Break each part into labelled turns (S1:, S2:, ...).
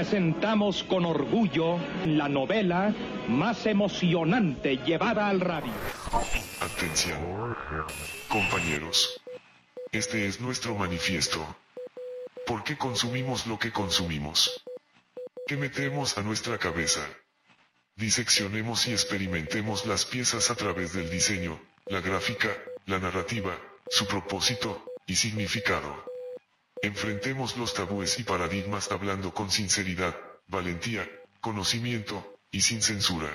S1: presentamos con orgullo la novela más emocionante llevada al radio.
S2: Atención, compañeros. Este es nuestro manifiesto. ¿Por qué consumimos lo que consumimos? ¿Qué metemos a nuestra cabeza? Diseccionemos y experimentemos las piezas a través del diseño, la gráfica, la narrativa, su propósito y significado. Enfrentemos los tabúes y paradigmas hablando con sinceridad, valentía, conocimiento, y sin censura.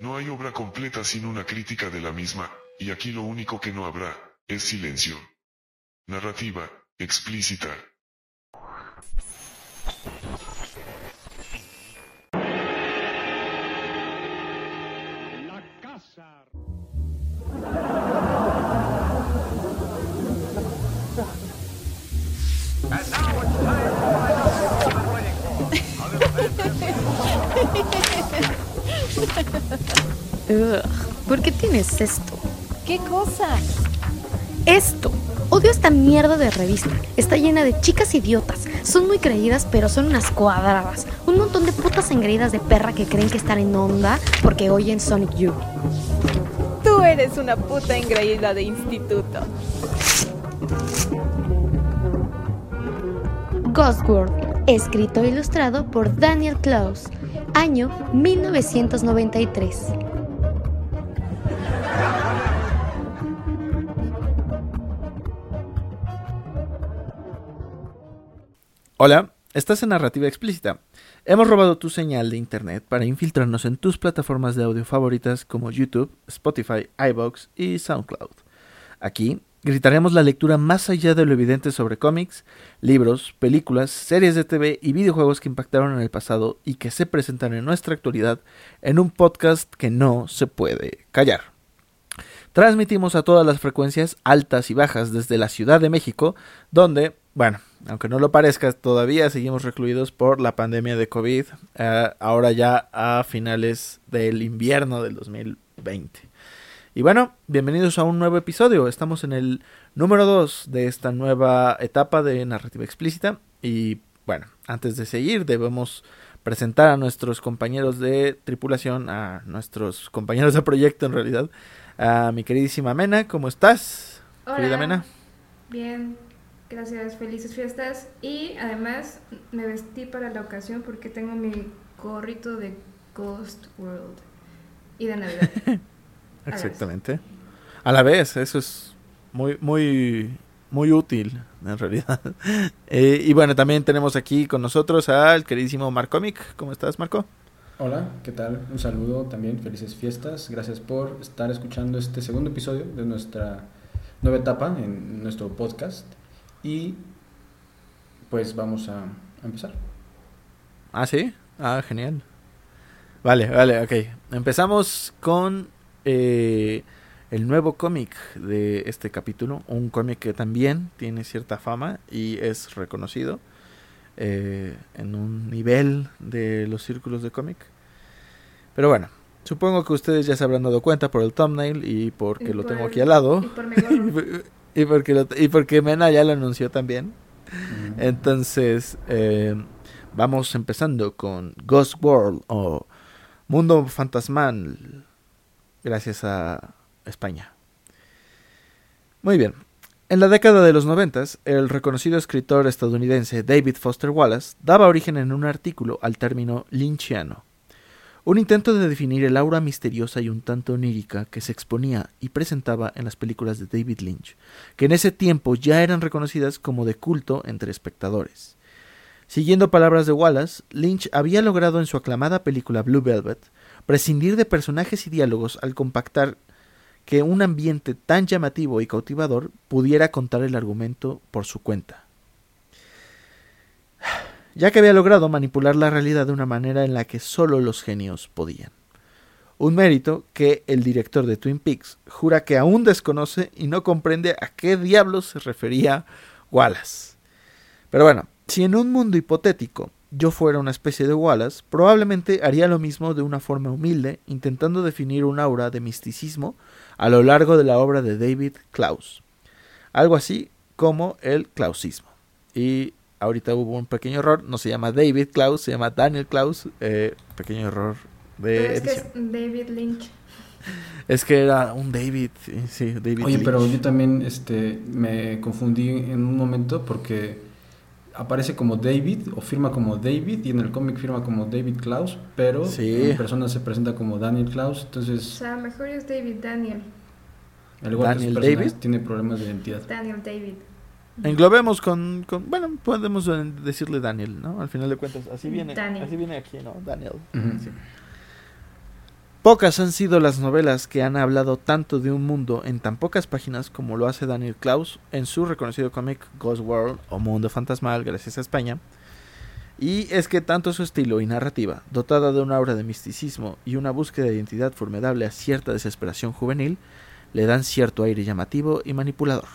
S2: No hay obra completa sin una crítica de la misma, y aquí lo único que no habrá, es silencio. Narrativa, explícita.
S3: Ugh, ¿Por qué tienes esto?
S4: ¿Qué cosa?
S3: Esto. Odio esta mierda de revista. Está llena de chicas idiotas. Son muy creídas, pero son unas cuadradas. Un montón de putas engreídas de perra que creen que están en onda porque oyen Sonic Youth.
S4: Tú eres una puta engreída de instituto.
S3: Ghost World, escrito e ilustrado por Daniel Klaus, año 1993.
S5: Hola, estás en Narrativa Explícita. Hemos robado tu señal de internet para infiltrarnos en tus plataformas de audio favoritas como YouTube, Spotify, iBox y SoundCloud. Aquí gritaremos la lectura más allá de lo evidente sobre cómics, libros, películas, series de TV y videojuegos que impactaron en el pasado y que se presentan en nuestra actualidad en un podcast que no se puede callar. Transmitimos a todas las frecuencias altas y bajas desde la Ciudad de México, donde, bueno, aunque no lo parezca, todavía seguimos recluidos por la pandemia de COVID, eh, ahora ya a finales del invierno del 2020. Y bueno, bienvenidos a un nuevo episodio. Estamos en el número 2 de esta nueva etapa de narrativa explícita. Y bueno, antes de seguir, debemos presentar a nuestros compañeros de tripulación, a nuestros compañeros de proyecto en realidad, a mi queridísima Mena. ¿Cómo estás? Querida
S6: Hola.
S5: Mena.
S6: Bien, gracias, felices fiestas. Y además me vestí para la ocasión porque tengo mi gorrito de Ghost World y de Navidad.
S5: Exactamente. A la vez, eso es muy, muy, muy útil, en realidad. Eh, y bueno, también tenemos aquí con nosotros al queridísimo Marcomic. ¿Cómo estás, Marco?
S7: Hola, ¿qué tal? Un saludo también, felices fiestas. Gracias por estar escuchando este segundo episodio de nuestra nueva etapa en nuestro podcast. Y pues vamos a, a empezar.
S5: Ah, sí. Ah, genial. Vale, vale, ok. Empezamos con eh, el nuevo cómic de este capítulo. Un cómic que también tiene cierta fama y es reconocido eh, en un nivel de los círculos de cómic. Pero bueno, supongo que ustedes ya se habrán dado cuenta por el thumbnail y porque
S6: Y
S5: lo
S6: por
S5: tengo
S6: el-
S5: aquí al lado.
S6: Y por mi gorro.
S5: y porque lo- y porque Mena ya lo anunció también. Entonces, eh, vamos empezando con Ghost World o Mundo Fantasmal, gracias a España. Muy bien. En la década de los noventas, el reconocido escritor estadounidense David Foster Wallace daba origen en un artículo al término lynchiano, un intento de definir el aura misteriosa y un tanto onírica que se exponía y presentaba en las películas de David Lynch, que en ese tiempo ya eran reconocidas como de culto entre espectadores. Siguiendo palabras de Wallace, Lynch había logrado en su aclamada película Blue Velvet prescindir de personajes y diálogos al compactar que un ambiente tan llamativo y cautivador pudiera contar el argumento por su cuenta. Ya que había logrado manipular la realidad de una manera en la que solo los genios podían. Un mérito que el director de Twin Peaks jura que aún desconoce y no comprende a qué diablos se refería Wallace. Pero bueno, si en un mundo hipotético yo fuera una especie de Wallace, probablemente haría lo mismo de una forma humilde, intentando definir un aura de misticismo a lo largo de la obra de David Klaus. Algo así como el klausismo. Y ahorita hubo un pequeño error, no se llama David Klaus, se llama Daniel Klaus, eh, pequeño error de
S6: Pero es que es David Lynch.
S5: Es que era un David, sí, David
S7: Oye, pero yo también este, me confundí en un momento porque aparece como David o firma como David y en el cómic firma como David Klaus, pero
S5: Sí.
S7: en persona se presenta como Daniel Klaus,
S6: O
S7: entonces
S6: sea, mejor es David Daniel.
S7: al igual que
S5: Daniel
S7: personajes,
S5: David.
S7: tiene problemas de identidad.
S6: Daniel David.
S5: Englobemos con, con- bueno, podemos decirle Daniel, ¿no? Al final de cuentas, así viene,
S6: Daniel.
S5: así viene aquí, ¿no? Daniel. Sí. Pocas han sido las novelas que han hablado tanto de un mundo en tan pocas páginas como lo hace Daniel Klaus en su reconocido cómic Ghost World o Mundo Fantasmal, gracias a España. Y es que tanto su estilo y narrativa, dotada de una aura de misticismo y una búsqueda de identidad formidable a cierta desesperación juvenil, le dan cierto aire llamativo y manipulador.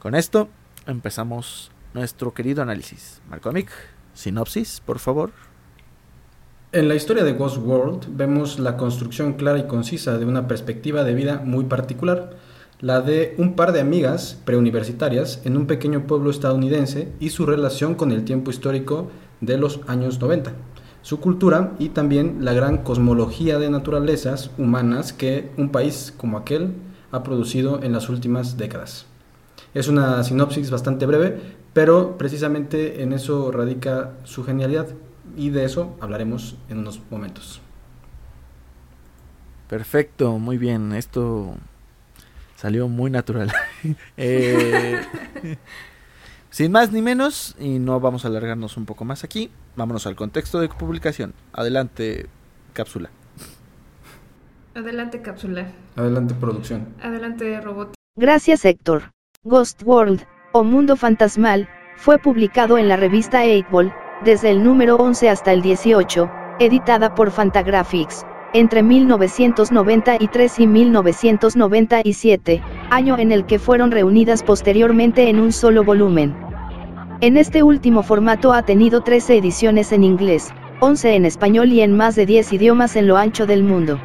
S5: Con esto empezamos nuestro querido análisis. Marcomic, sinopsis, por favor.
S7: En la historia de Ghost World vemos la construcción clara y concisa de una perspectiva de vida muy particular, la de un par de amigas preuniversitarias en un pequeño pueblo estadounidense y su relación con el tiempo histórico de los años 90, su cultura y también la gran cosmología de naturalezas humanas que un país como aquel ha producido en las últimas décadas. Es una sinopsis bastante breve, pero precisamente en eso radica su genialidad y de eso hablaremos en unos momentos.
S5: Perfecto, muy bien. Esto salió muy natural. Eh, sin más ni menos, y no vamos a alargarnos un poco más aquí, vámonos al contexto de publicación. Adelante, cápsula.
S6: Adelante, cápsula.
S7: Adelante, producción.
S6: Adelante, robot.
S8: Gracias Héctor. Ghost World, o Mundo Fantasmal, fue publicado en la revista 8 desde el número 11 hasta el 18, editada por Fantagraphics, entre 1993 y 1997, año en el que fueron reunidas posteriormente en un solo volumen. En este último formato ha tenido 13 ediciones en inglés, 11 en español y en más de 10 idiomas en lo ancho del mundo.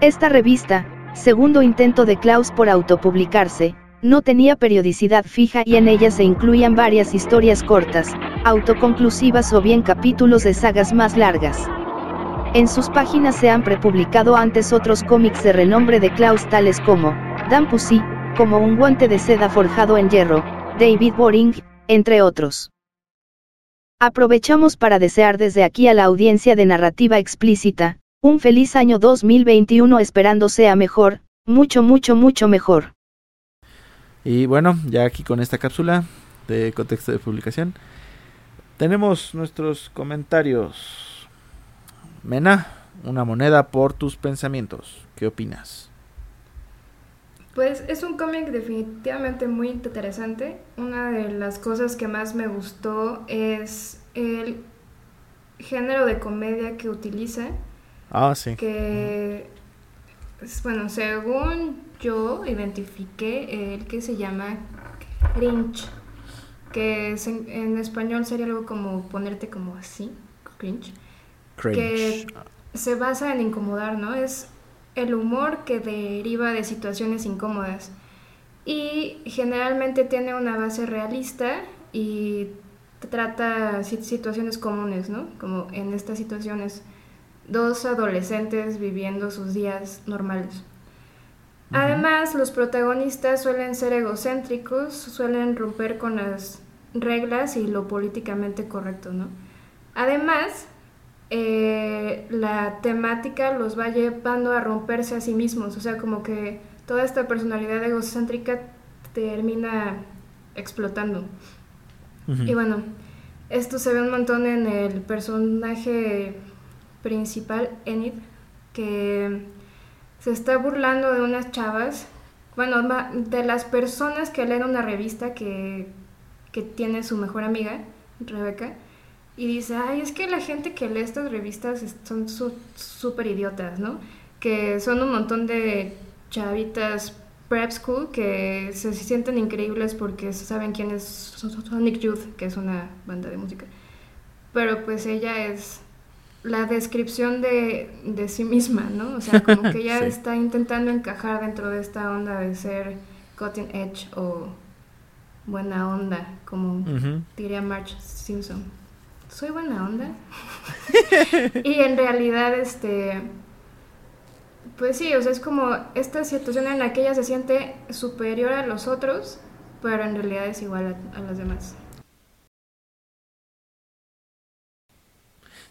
S8: Esta revista, segundo intento de Klaus por autopublicarse, no tenía periodicidad fija y en ella se incluían varias historias cortas, autoconclusivas o bien capítulos de sagas más largas. En sus páginas se han prepublicado antes otros cómics de renombre de Klaus tales como, Dan Pussy, como un guante de seda forjado en hierro, David Boring, entre otros. Aprovechamos para desear desde aquí a la audiencia de narrativa explícita, un feliz año 2021 esperando sea mejor, mucho mucho mucho mejor.
S5: Y bueno, ya aquí con esta cápsula de contexto de publicación, tenemos nuestros comentarios. Mena, una moneda por tus pensamientos. ¿Qué opinas?
S6: Pues es un cómic definitivamente muy interesante. Una de las cosas que más me gustó es el género de comedia que utiliza,
S5: Ah, sí.
S6: que, es- bueno, según yo identifiqué el que se llama cringe, que es en, en español sería algo como ponerte como así, cringe
S5: Cringe.
S6: que se basa en incomodar, ¿no? Es el humor que deriva de situaciones incómodas. Y generalmente tiene una base realista y trata si- situaciones comunes, ¿no? Como en estas situaciones, dos adolescentes viviendo sus días normales. Además, los protagonistas suelen ser egocéntricos, suelen romper con las reglas y lo políticamente correcto, ¿no? Además, eh, la temática los va llevando a romperse a sí mismos, o sea, como que toda esta personalidad egocéntrica termina explotando. Y bueno, esto se ve un montón en el personaje principal, Enid, que se está burlando de unas chavas, bueno, de las personas que leen una revista que, que tiene su mejor amiga, Rebeca, y dice, ay, es que la gente que lee estas revistas son su- súper idiotas, ¿no? Que son un montón de chavitas prep school que se sienten increíbles porque saben quién es Sonic Youth, que es una banda de música. Pero pues ella es la descripción de, de sí misma, ¿no? O sea, como que ella
S5: Sí.
S6: está intentando encajar dentro de esta onda de ser cutting edge o buena onda, como diría Marge Simpson. Soy buena onda. y en realidad, este. Pues sí, o sea, es como esta situación en la que ella se siente superior a los otros, pero en realidad es igual a, a los demás.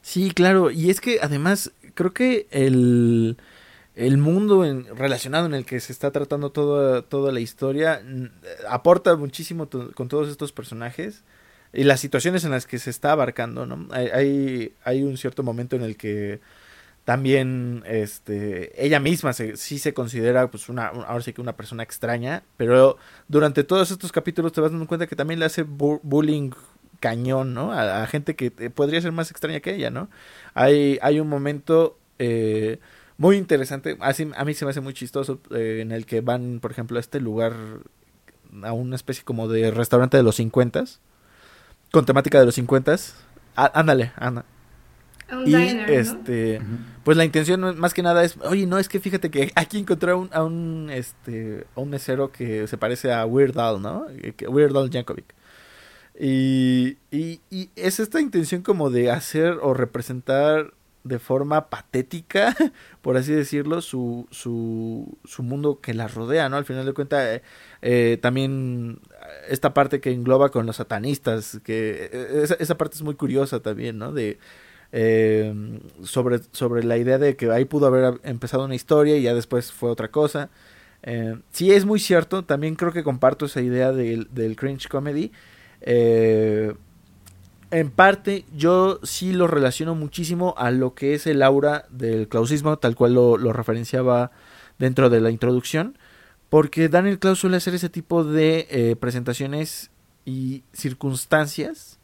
S5: Sí, claro, y es que además creo que el, el mundo en- relacionado en el que se está tratando toda, toda la historia aporta muchísimo con todos estos personajes y las situaciones en las que se está abarcando, ¿no? Hay, hay, un cierto momento en el que también este ella misma se, sí se considera pues una un- ahora sí que una persona extraña pero durante todos estos capítulos te vas dando cuenta que también le hace bu- bullying cañón no a, a gente que podría ser más extraña que ella no hay hay un momento eh, muy interesante. Así a mí se me hace muy chistoso eh, en el que van por ejemplo a este lugar a una especie como de restaurante de los 50 con temática de los 50 ándale anda
S6: A un
S5: y
S6: diner,
S5: este pues la intención no- más que nada es, oye, no, es que fíjate que aquí encontré a un, a un, este, a un mesero que se parece a Weird Al, ¿no? Eh, Weird Al Yankovic. Y, y, y es esta intención como de hacer o representar de forma patética, por así decirlo, su, su, su mundo que la rodea, ¿no? Al final de cuentas, eh, eh, también esta parte que engloba con los satanistas, que eh, esa, esa parte es muy curiosa también, ¿no? De, sobre, sobre la idea de que ahí pudo haber empezado una historia y ya después fue otra cosa. Sí, es muy cierto, también creo que comparto esa idea del, del cringe comedy. Eh, en parte, yo sí lo relaciono muchísimo a lo que es el aura del clausismo, tal cual lo, referenciaba dentro de la introducción, porque Daniel Klaus suele hacer ese tipo de eh, presentaciones y circunstancias,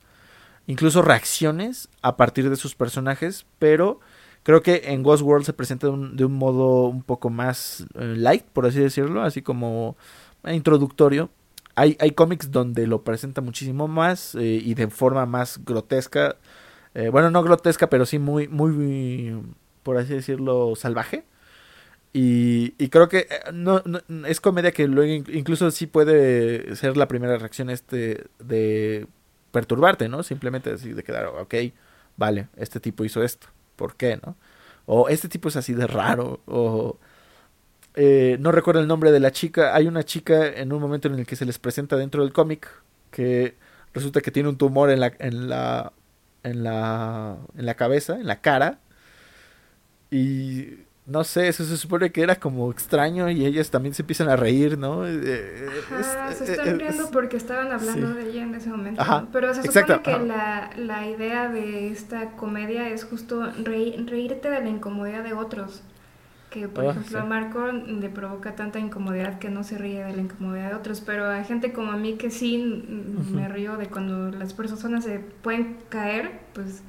S5: incluso reacciones a partir de sus personajes, pero creo que en Ghost World se presenta de un, de un modo un poco más eh, light, por así decirlo, así como introductorio. Hay, hay cómics donde lo presenta muchísimo más eh, y de forma más grotesca. Eh, bueno, no grotesca, pero sí muy, muy, por así decirlo, salvaje. Y, creo que eh, no, es comedia que luego in- incluso sí puede ser la primera reacción este de perturbarte, ¿no? Simplemente así de quedar, ok, vale, este tipo hizo esto, ¿por qué, no? O este tipo es así de raro, o eh, no recuerdo el nombre de la chica, hay una chica en un momento en el que se les presenta dentro del cómic que resulta que tiene un tumor en la en la en la en la cabeza, en la cara y no sé, eso se supone que era como extraño y ellas también se empiezan a reír, ¿no? Eh,
S6: Ajá,
S5: es-
S6: se
S5: eh,
S6: están
S5: es-
S6: riendo porque estaban hablando
S5: sí.
S6: de ella en ese momento.
S5: Ajá,
S6: ¿no? Pero se
S5: exacto,
S6: supone que
S5: ajá.
S6: la, la idea de esta comedia es justo reí- reírte de la incomodidad de otros. Que, por
S5: Ah,
S6: ejemplo,
S5: sí.
S6: a Marco le provoca tanta incomodidad que no se ríe de la incomodidad de otros. Pero a gente como a mí que sí me río de cuando las personas se pueden caer, pues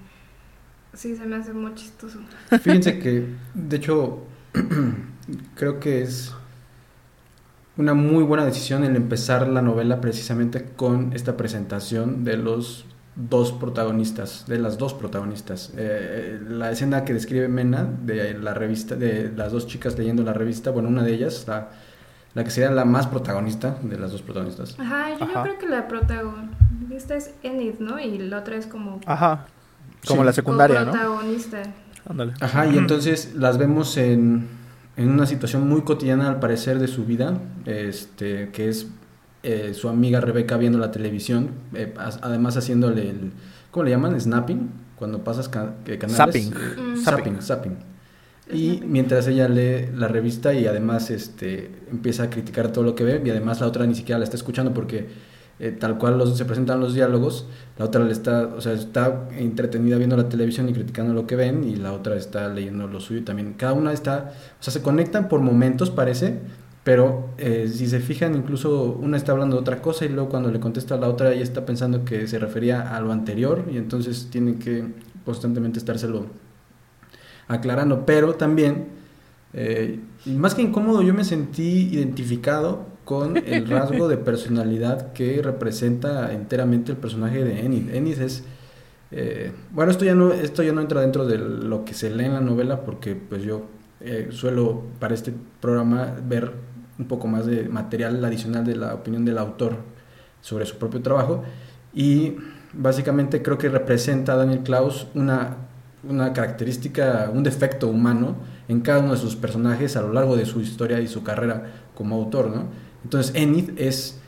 S6: sí se me hace muy chistoso.
S7: Fíjense que, de hecho, creo que es una muy buena decisión el empezar la novela precisamente con esta presentación de los dos protagonistas, de las dos protagonistas. Eh, la escena que describe Mena de la revista, de las dos chicas leyendo la revista, bueno, una de ellas, la, la que sería la más protagonista de las dos protagonistas.
S6: Ajá, yo, creo que la protagonista es Enid, ¿no? Y la otra es como
S5: Ajá. Como
S7: Sí.
S5: la secundaria, ¿no?
S6: protagonista.
S5: Ándale.
S7: Ajá, y entonces las vemos en, en una situación muy cotidiana al parecer de su vida, este, que es eh, su amiga Rebeca viendo la televisión, eh, además haciéndole el, ¿cómo le llaman? Snapping, cuando pasas ca- canales.
S5: Zapping.
S7: Eh,
S6: Mm.
S7: zapping, zapping. Y mientras ella lee la revista y además este, empieza a criticar todo lo que ve y además la otra ni siquiera la está escuchando porque eh, tal cual los, se presentan los diálogos, la otra le está, o sea, está entretenida viendo la televisión y criticando lo que ven y la otra está leyendo lo suyo también. Cada una está, o sea, se conectan por momentos parece, pero eh, si se fijan incluso una está hablando de otra cosa y luego cuando le contesta a la otra ella está pensando que se refería a lo anterior y entonces tiene que constantemente estárselo aclarando, pero también, eh, más que incómodo, yo me sentí identificado con el rasgo de personalidad que representa enteramente el personaje de Enid. Enid es, eh, bueno, esto ya no, esto ya no entra dentro de lo que se lee en la novela porque pues yo suelo para este programa ver un poco más de material adicional de la opinión del autor sobre su propio trabajo y básicamente creo que representa a Daniel Klaus una, una característica, un defecto humano en cada uno de sus personajes a lo largo de su historia y su carrera como autor, ¿no? Entonces Enid es,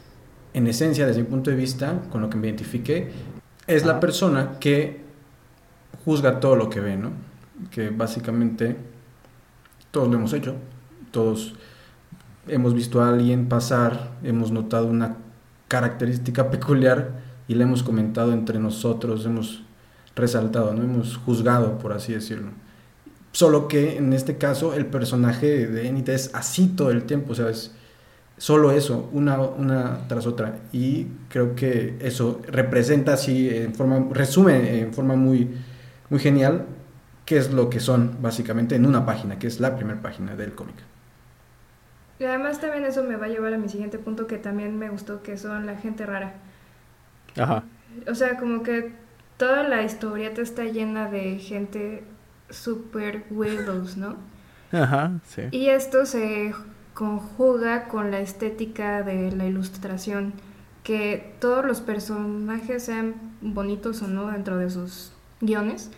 S7: en esencia, desde mi punto de vista, con lo que me identifique, es la persona que juzga todo lo que ve, ¿no? Que básicamente todos lo hemos hecho, todos hemos visto a alguien pasar, hemos notado una característica peculiar y la hemos comentado entre nosotros, hemos resaltado, ¿no? Hemos juzgado, por así decirlo. Solo que en este caso el personaje de Enid es así todo el tiempo, o sea, es solo eso, una, una tras otra. Y creo que eso representa así, en forma, resume en forma muy, muy genial qué es lo que son básicamente en una página, que es la primera página del cómic.
S6: Y además también eso me va a llevar a mi siguiente punto que también me gustó, que son la gente rara.
S5: Ajá.
S6: O sea, como que toda la historieta está llena de gente super weirdos, ¿no?
S5: Ajá, sí.
S6: Y esto se conjuga con la estética de la ilustración, que todos los personajes sean bonitos o no dentro de sus guiones,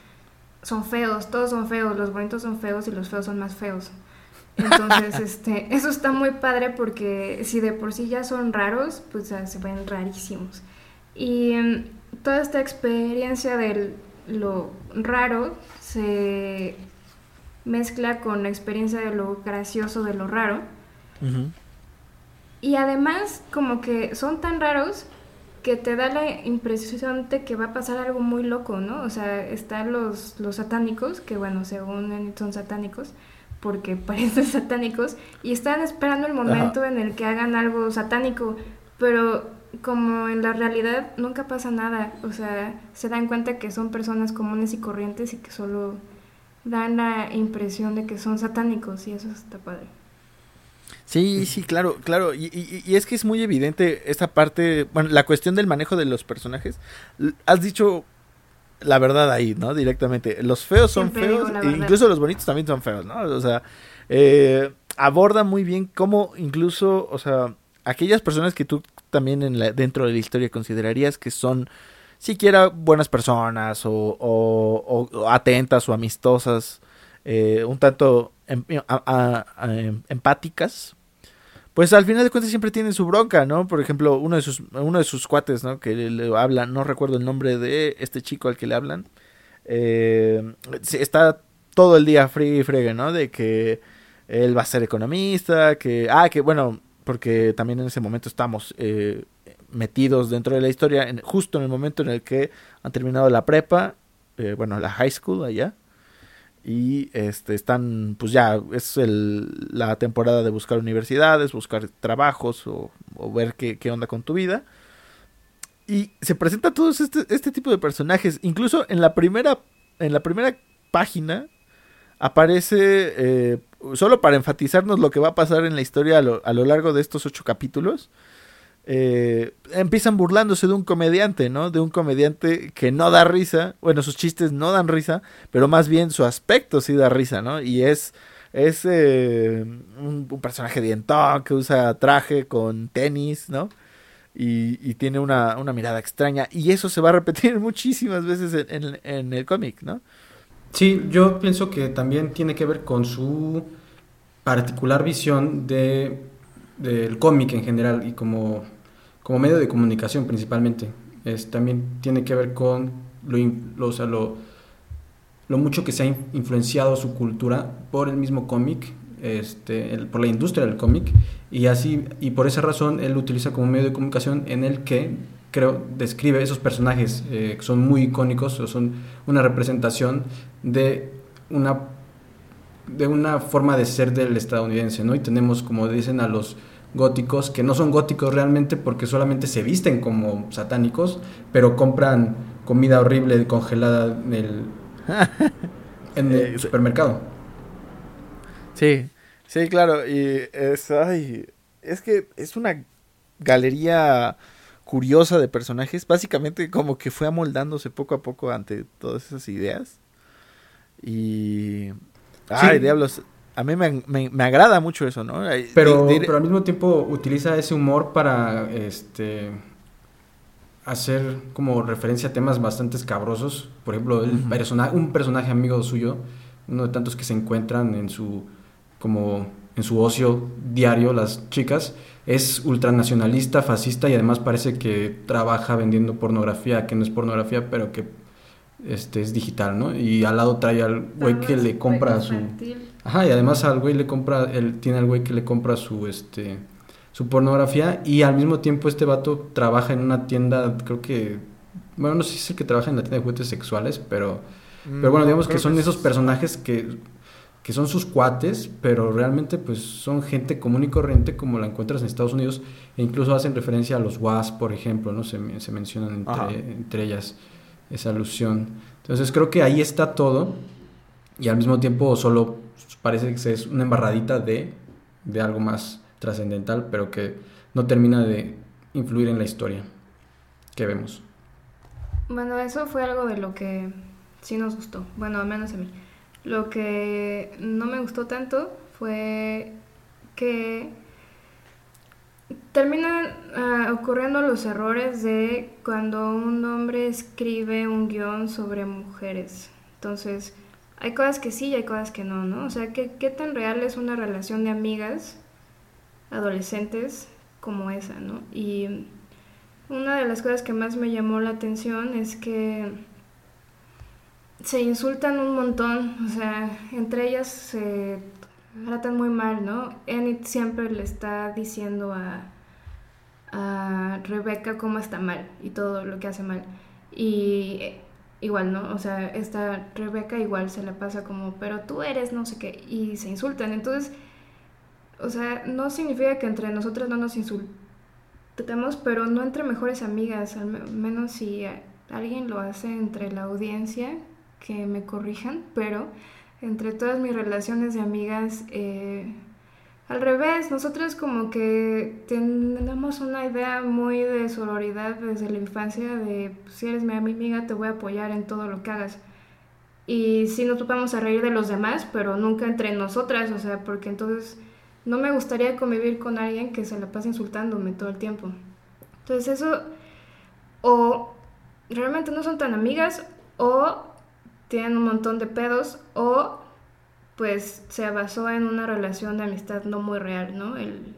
S6: son feos, todos son feos, los bonitos son feos y los feos son más feos. Entonces, este, eso está muy padre porque si de por sí ya son raros, pues se ven rarísimos. Y mm, toda esta experiencia de lo raro se mezcla con la experiencia de lo gracioso de lo raro. Y además, como que son tan raros que te da la impresión de que va a pasar algo muy loco, ¿no? O sea, están los, los satánicos, que bueno, según son satánicos, porque parecen satánicos, y están esperando el momento en el que hagan algo satánico, pero como en la realidad nunca pasa nada, o sea, se dan cuenta que son personas comunes y corrientes y que solo dan la impresión de que son satánicos y eso está padre.
S5: Sí, sí, claro, claro. Y, y, es que es muy evidente esta parte, bueno, la cuestión del manejo de los personajes. Has dicho la verdad ahí, ¿no? Directamente. Los feos son feos, e incluso los bonitos también son feos, ¿no? O sea, eh, aborda muy bien cómo incluso, o sea, aquellas personas que tú también en la, dentro de la historia considerarías que son siquiera buenas personas o, o, atentas o amistosas, eh, un tanto em, em, empáticas, pues al final de cuentas siempre tienen su bronca, ¿no? Por ejemplo, uno de sus, uno de sus cuates, ¿no? Que le, hablan, no recuerdo el nombre de este chico al que le hablan, eh, está todo el día frío y fregue, ¿no? De que él va a ser economista, que, ah, que bueno, porque también en ese momento estamos eh, metidos dentro de la historia, en, justo en el momento en el que han terminado la prepa, eh, bueno, la high school allá, y este están, pues ya es el, la temporada de buscar universidades, buscar trabajos o, ver qué, qué, onda con tu vida. Y se presenta todos este, este tipo de personajes, incluso en la primera, en la primera página aparece eh, solo para enfatizarnos lo que va a pasar en la historia a lo, a lo largo de estos ocho capítulos, eh, empiezan burlándose de un comediante, ¿no? De un comediante que no da risa, bueno, sus chistes no dan risa, pero más bien su aspecto sí da risa, ¿no? Y es, es eh, un, personaje dientón que usa traje con tenis, ¿no? Y, tiene una, mirada extraña. Y eso se va a repetir muchísimas veces en, en el cómic, ¿no?
S7: Sí, yo pienso que también tiene que ver con su particular visión de, del cómic en general y como, como medio de comunicación principalmente. Es, también tiene que ver con lo, lo, lo, mucho que se ha influenciado su cultura por el mismo cómic, este, por la industria del cómic, y así, y por esa razón él lo utiliza como medio de comunicación en el que creo, describe esos personajes eh, que son muy icónicos o son una representación de una, de una forma de ser del estadounidense, ¿no? Y tenemos, como dicen, a los góticos, que no son góticos realmente porque solamente se visten como satánicos, pero compran comida horrible congelada en el, en el eh, supermercado.
S5: Sí, sí, claro, y es, ay, es que es una galería curiosa de personajes, básicamente como que fue amoldándose poco a poco ante todas esas ideas. Y... Ay, diablos, a mí me, me, agrada mucho eso, ¿no?
S7: Pero, pero al mismo tiempo utiliza ese humor para, este, hacer como referencia a temas bastante escabrosos. Por ejemplo, el persona- un personaje amigo suyo, uno de tantos que se encuentran en su como en su ocio diario las chicas, es ultranacionalista, fascista y además parece que trabaja vendiendo pornografía, que no es pornografía, pero que este es digital, ¿no? Y al lado trae al güey que le compra su. Ajá, y además al güey le compra, él tiene al güey que le compra su, este, su pornografía y al mismo tiempo este vato trabaja en una tienda, creo que, bueno, no sé si es el que trabaja en la tienda de juguetes sexuales, pero, pero bueno, digamos que son esos personajes que, que son sus cuates, pero realmente pues son gente común y corriente como la encuentras en Estados Unidos e incluso hacen referencia a los WAS, por ejemplo, ¿no? Se, me- se mencionan entre ellas esa alusión. Entonces creo que ahí está todo y al mismo tiempo solo parece que es una embarradita de, de algo más trascendental, pero que no termina de influir en la historia que vemos.
S6: Bueno, eso fue algo de lo que sí nos gustó. Bueno, al menos a mí. Lo que no me gustó tanto fue que terminan ah, ocurriendo los errores de cuando un hombre escribe un guion sobre mujeres. Entonces, hay cosas que sí y hay cosas que no, ¿no? O sea, ¿qué, qué tan real es una relación de amigas adolescentes como esa, ¿no? Y una de las cosas que más me llamó la atención es que se insultan un montón, o sea, entre ellas se tratan muy mal, ¿no? Enid siempre le está diciendo a, a Rebeca cómo está mal y todo lo que hace mal. Y eh, igual, ¿no? O sea, esta Rebeca igual se la pasa como, pero tú eres no sé qué, y se insultan. Entonces, o sea, no significa que entre nosotras no nos insultemos, pero no entre mejores amigas, al me- menos si alguien lo hace entre la audiencia, que me corrijan, pero entre todas mis relaciones de amigas, eh, al revés, nosotras como que tenemos una idea muy de sororidad desde la infancia, de pues, si eres mi amiga te voy a apoyar en todo lo que hagas. Y sí nos vamos a reír de los demás, pero nunca entre nosotras, o sea, porque entonces no me gustaría convivir con alguien que se la pase insultándome todo el tiempo. Entonces eso, o realmente no son tan amigas, o tienen un montón de pedos, o pues se basó en una relación de amistad no muy real, ¿no? El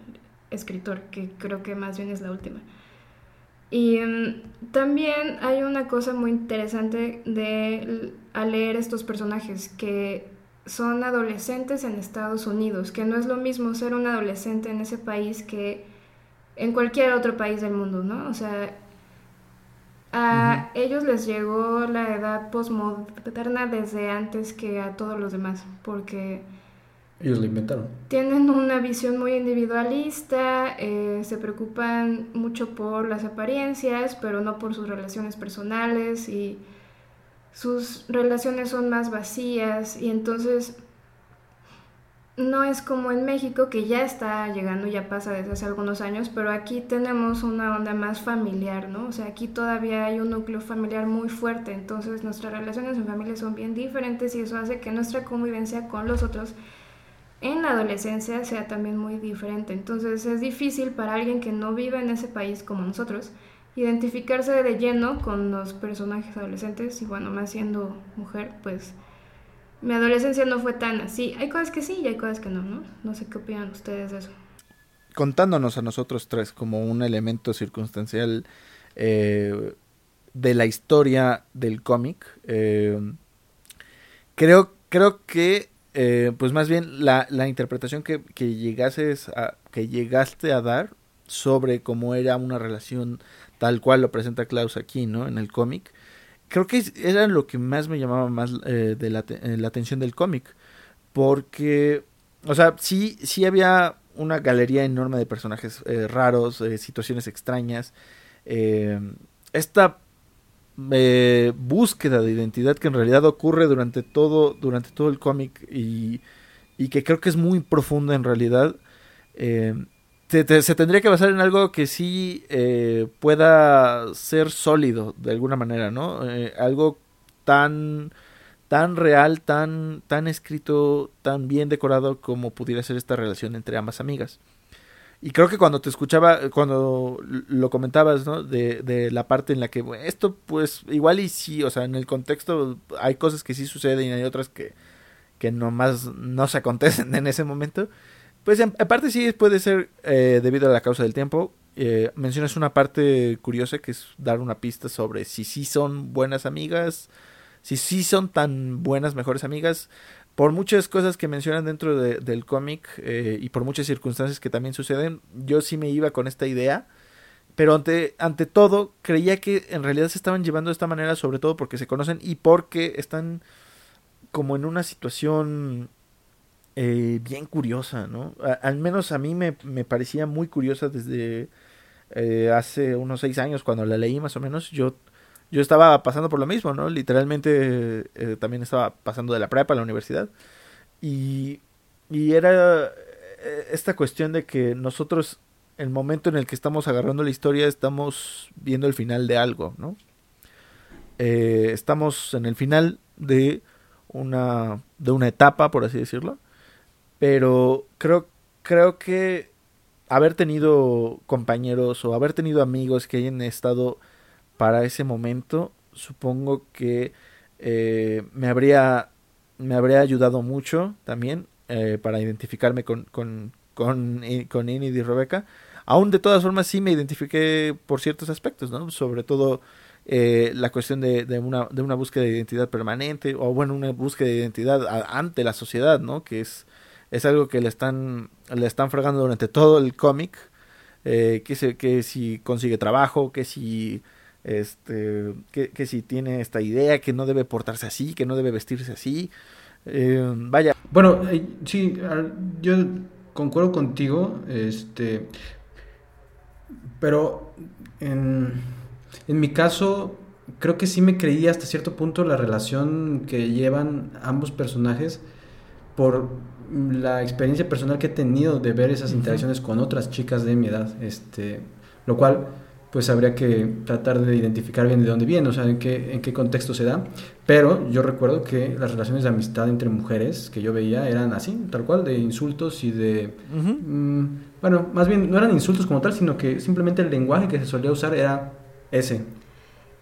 S6: escritor, que creo que más bien es la última. Y mm, también hay una cosa muy interesante de al leer estos personajes que son adolescentes en Estados Unidos, que no es lo mismo ser un adolescente en ese país que en cualquier otro país del mundo, ¿no? O sea, a ellos les llegó la edad postmoderna desde antes que a todos los demás, porque
S7: Ellos lo inventaron.
S6: tienen una visión muy individualista, eh, se preocupan mucho por las apariencias, pero no por sus relaciones personales y sus relaciones son más vacías y entonces no es como en México que ya está llegando, ya pasa desde hace algunos años, pero aquí tenemos una onda más familiar, ¿no? O sea, aquí todavía hay un núcleo familiar muy fuerte, entonces nuestras relaciones en familia son bien diferentes y eso hace que nuestra convivencia con los otros en la adolescencia sea también muy diferente. Entonces es difícil para alguien que no vive en ese país como nosotros identificarse de lleno con los personajes adolescentes y bueno, más siendo mujer, pues mi adolescencia no fue tan así. Hay cosas que sí y hay cosas que no, ¿no? No sé qué opinan ustedes de eso.
S5: contándonos a nosotros tres como un elemento circunstancial eh, de la historia del cómic. eh, creo, creo que, eh, pues más bien la, la interpretación que, que llegases a, que llegaste a dar sobre cómo era una relación tal cual lo presenta Klaus aquí, ¿no? En el cómic. Creo que era lo que más me llamaba más eh, de eh, la atención del cómic. Porque, o sea, sí, sí había una galería enorme de personajes eh, raros, eh, situaciones extrañas. eh, esta búsqueda de identidad que en realidad ocurre durante todo, durante todo el cómic y, y que creo que es muy profunda en realidad. Se tendría que basar en algo que sí eh, pueda ser sólido de alguna manera, ¿no? Eh, algo tan tan real, tan tan escrito, tan bien decorado como pudiera ser esta relación entre ambas amigas. y creo que cuando te escuchaba, cuando lo comentabas, ¿no? De, de la parte en la que esto, pues, igual y sí, o sea, en el contexto hay cosas que sí suceden y hay otras que, que nomás no se acontecen en ese momento. Pues en, parte sí puede ser eh, debido a la causa del tiempo. Eh, mencionas una parte curiosa que es dar una pista sobre si sí son buenas amigas, si sí son tan buenas, mejores amigas por muchas cosas que mencionan dentro de, del cómic eh, y por muchas circunstancias que también suceden, yo sí me iba con esta idea. Pero ante, ante todo, creía que en realidad se estaban llevando de esta manera, sobre todo porque se conocen y porque están como en una situación eh, bien curiosa, ¿no? al menos a mí me, me parecía muy curiosa desde eh, hace unos seis años, cuando la leí más o menos. Yo yo estaba pasando por lo mismo, ¿no? Literalmente eh, también estaba pasando de la prepa a la universidad. Y, y era eh, esta cuestión de que nosotros, el momento en el que estamos agarrando la historia, estamos viendo el final de algo, ¿no? Estamos en el final de una, de una etapa, por así decirlo. Pero creo, creo que haber tenido compañeros o haber tenido amigos que hayan estado para ese momento, supongo que eh, me, habría, me habría ayudado mucho también eh, para identificarme con, con, con, con Inid y Rebeca. Aún de todas formas sí me identifiqué por ciertos aspectos, ¿no? Sobre todo eh, la cuestión de, de, una, de una búsqueda de identidad permanente, o bueno, una búsqueda de identidad ante la sociedad, ¿no? Que es, es algo que le están, le están fregando durante todo el cómic. que, se, que si consigue trabajo, que si este, que, si tiene esta idea, que no debe portarse así, que no debe vestirse así. Eh, vaya.
S7: Bueno, eh, sí, yo concuerdo contigo, este, pero en, en mi caso creo que sí me creí hasta cierto punto la relación que llevan ambos personajes por la experiencia personal que he tenido de ver esas interacciones con otras chicas de mi edad, este, lo cual pues habría que tratar de identificar bien de dónde viene, o sea, en qué, en qué contexto se da. Pero yo recuerdo que las relaciones de amistad entre mujeres que yo veía eran así, tal cual, de insultos y de... Mm, bueno, más bien no eran insultos como tal, sino que simplemente el lenguaje que se solía usar era ese.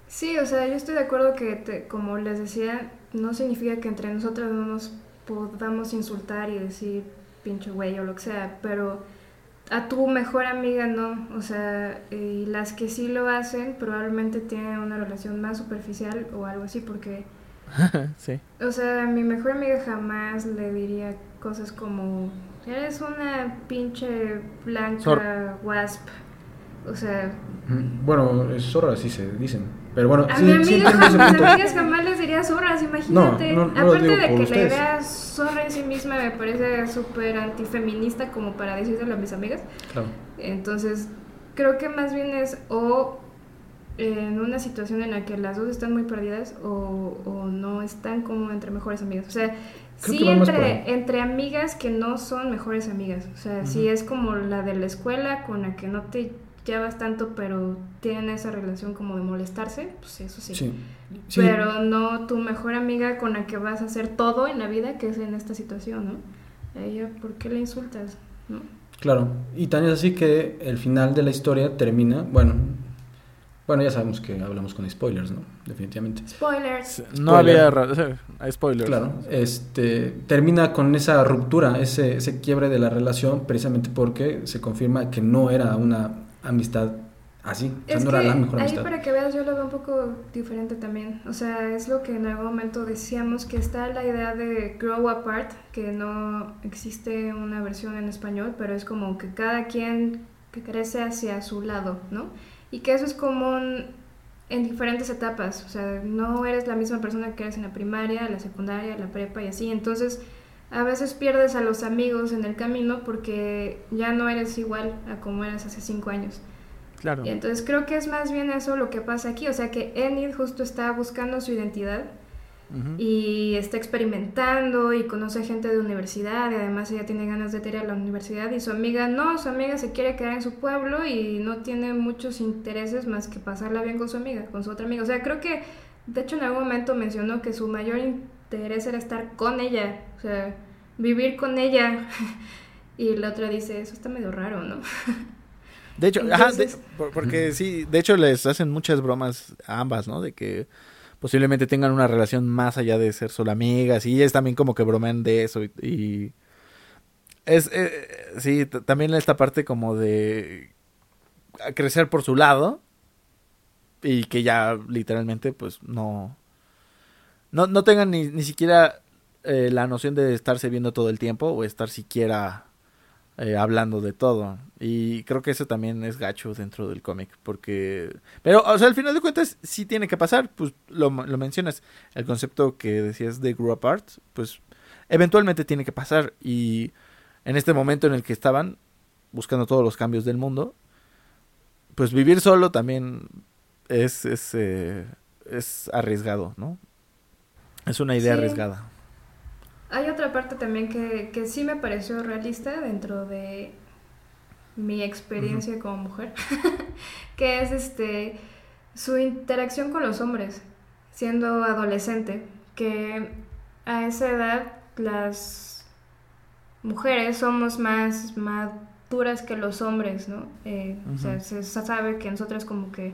S6: Sí, o sea, yo estoy de acuerdo que, como les decía, no significa que entre nosotras no nos podamos insultar y decir pinche güey o lo que sea, pero a tu mejor amiga no, o sea, y las que sí lo hacen probablemente tienen una relación más superficial o algo así porque... sí. O sea, a mi mejor amiga jamás le diría cosas como, eres una pinche blanca wasp, o sea...
S7: Bueno, es zorra, así se dicen. Pero bueno,
S6: a mi amiga, mis amigas jamás les diría zorras, imagínate. Aparte de que la idea zorra en sí misma me parece súper antifeminista como para decírselo a mis amigas. Claro. Entonces, creo que más bien es o en una situación en la que las dos están muy perdidas o, o no están como entre mejores amigas. O sea, sí entre, entre amigas que no son mejores amigas. O sea, si es como la de la escuela con la que no te llevas tanto, pero tienen esa relación como de molestarse, pues eso sí. Pero no tu mejor amiga con la que vas a hacer todo en la vida, que es en esta situación, ¿no? ella, ¿por qué le insultas? ¿No?
S7: Claro, y tan es así que el final de la historia termina, bueno, bueno, ya sabemos que hablamos con spoilers, ¿no? Definitivamente.
S6: Spoilers.
S5: No había hay spoilers.
S7: Claro, este termina con esa ruptura, ese, ese quiebre de la relación, precisamente porque se confirma que no era una amistad así. O sea, no era la mejor
S6: ahí para que veas, yo lo veo un poco diferente también. O sea, es lo que en algún momento decíamos que está la idea de grow apart, que no existe una versión en español, pero es como que cada quien que crece hacia su lado, ¿no? Y que eso es común en diferentes etapas. O sea, no eres la misma persona que eres en la primaria, la secundaria, la prepa y así. Entonces a veces pierdes a los amigos en el camino porque ya no eres igual a como eras hace cinco años. Claro. Y entonces creo que es más bien eso lo que pasa aquí, o sea que Enid justo está buscando su identidad y está experimentando y conoce gente de universidad y además ella tiene ganas de ir a la universidad y su amiga no, su amiga se quiere quedar en su pueblo y no tiene muchos intereses más que pasarla bien con su amiga, con su otra amiga. O sea, creo que de hecho en algún momento mencionó que su mayor interés era estar con ella, o sea, vivir con ella. Y la otra dice, eso está medio raro, ¿no?
S5: De hecho, ajá, de- porque sí, de hecho les hacen muchas bromas a ambas, ¿no? De que posiblemente tengan una relación más allá de ser solo amigas y ellas también como que bromean de eso y, y es eh, sí, también esta parte como de crecer por su lado y que ya literalmente pues no no, no tengan ni, ni siquiera eh, la noción de estarse viendo todo el tiempo o estar siquiera eh, hablando de todo. Y creo que eso también es gacho dentro del cómic. Porque. Pero, o sea, al final de cuentas, sí tiene que pasar. Pues lo, lo mencionas. El concepto que decías de Grow Apart, pues eventualmente tiene que pasar. Y en este momento en el que estaban buscando todos los cambios del mundo, pues vivir solo también es, es, eh, es arriesgado, ¿no? Es una idea
S6: Sí.
S5: arriesgada.
S6: Hay otra parte también que, que sí me pareció realista dentro de mi experiencia como mujer, que es este su interacción con los hombres, siendo adolescente, que a esa edad las mujeres somos más maduras que los hombres, ¿no? Eh, O sea, se sabe que nosotras como que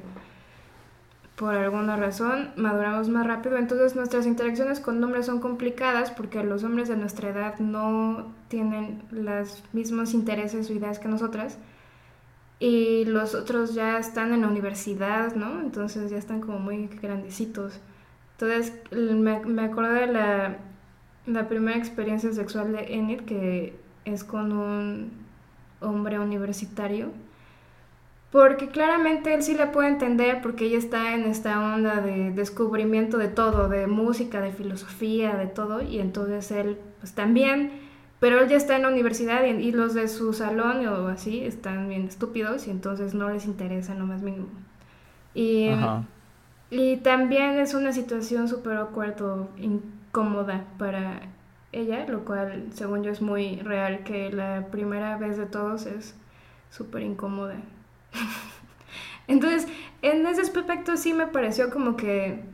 S6: por alguna razón maduramos más rápido, entonces nuestras interacciones con hombres son complicadas porque los hombres de nuestra edad no tienen los mismos intereses o ideas que nosotras y los otros ya están en la universidad, ¿no? Entonces ya están como muy grandecitos. Entonces me, me acordé de la, la primera experiencia sexual de Enid que es con un hombre universitario. Porque claramente él sí la puede entender porque ella está en esta onda de descubrimiento de todo, de música, de filosofía, de todo, y entonces él pues también, pero él ya está en la universidad y, y los de su salón o así están bien estúpidos y entonces no les interesa lo más mínimo. Y,
S5: Ajá.
S6: y también es una situación súper awkward o incómoda para ella, lo cual según yo es muy real, que la primera vez de todos es súper incómoda. Entonces, en ese aspecto sí me pareció como que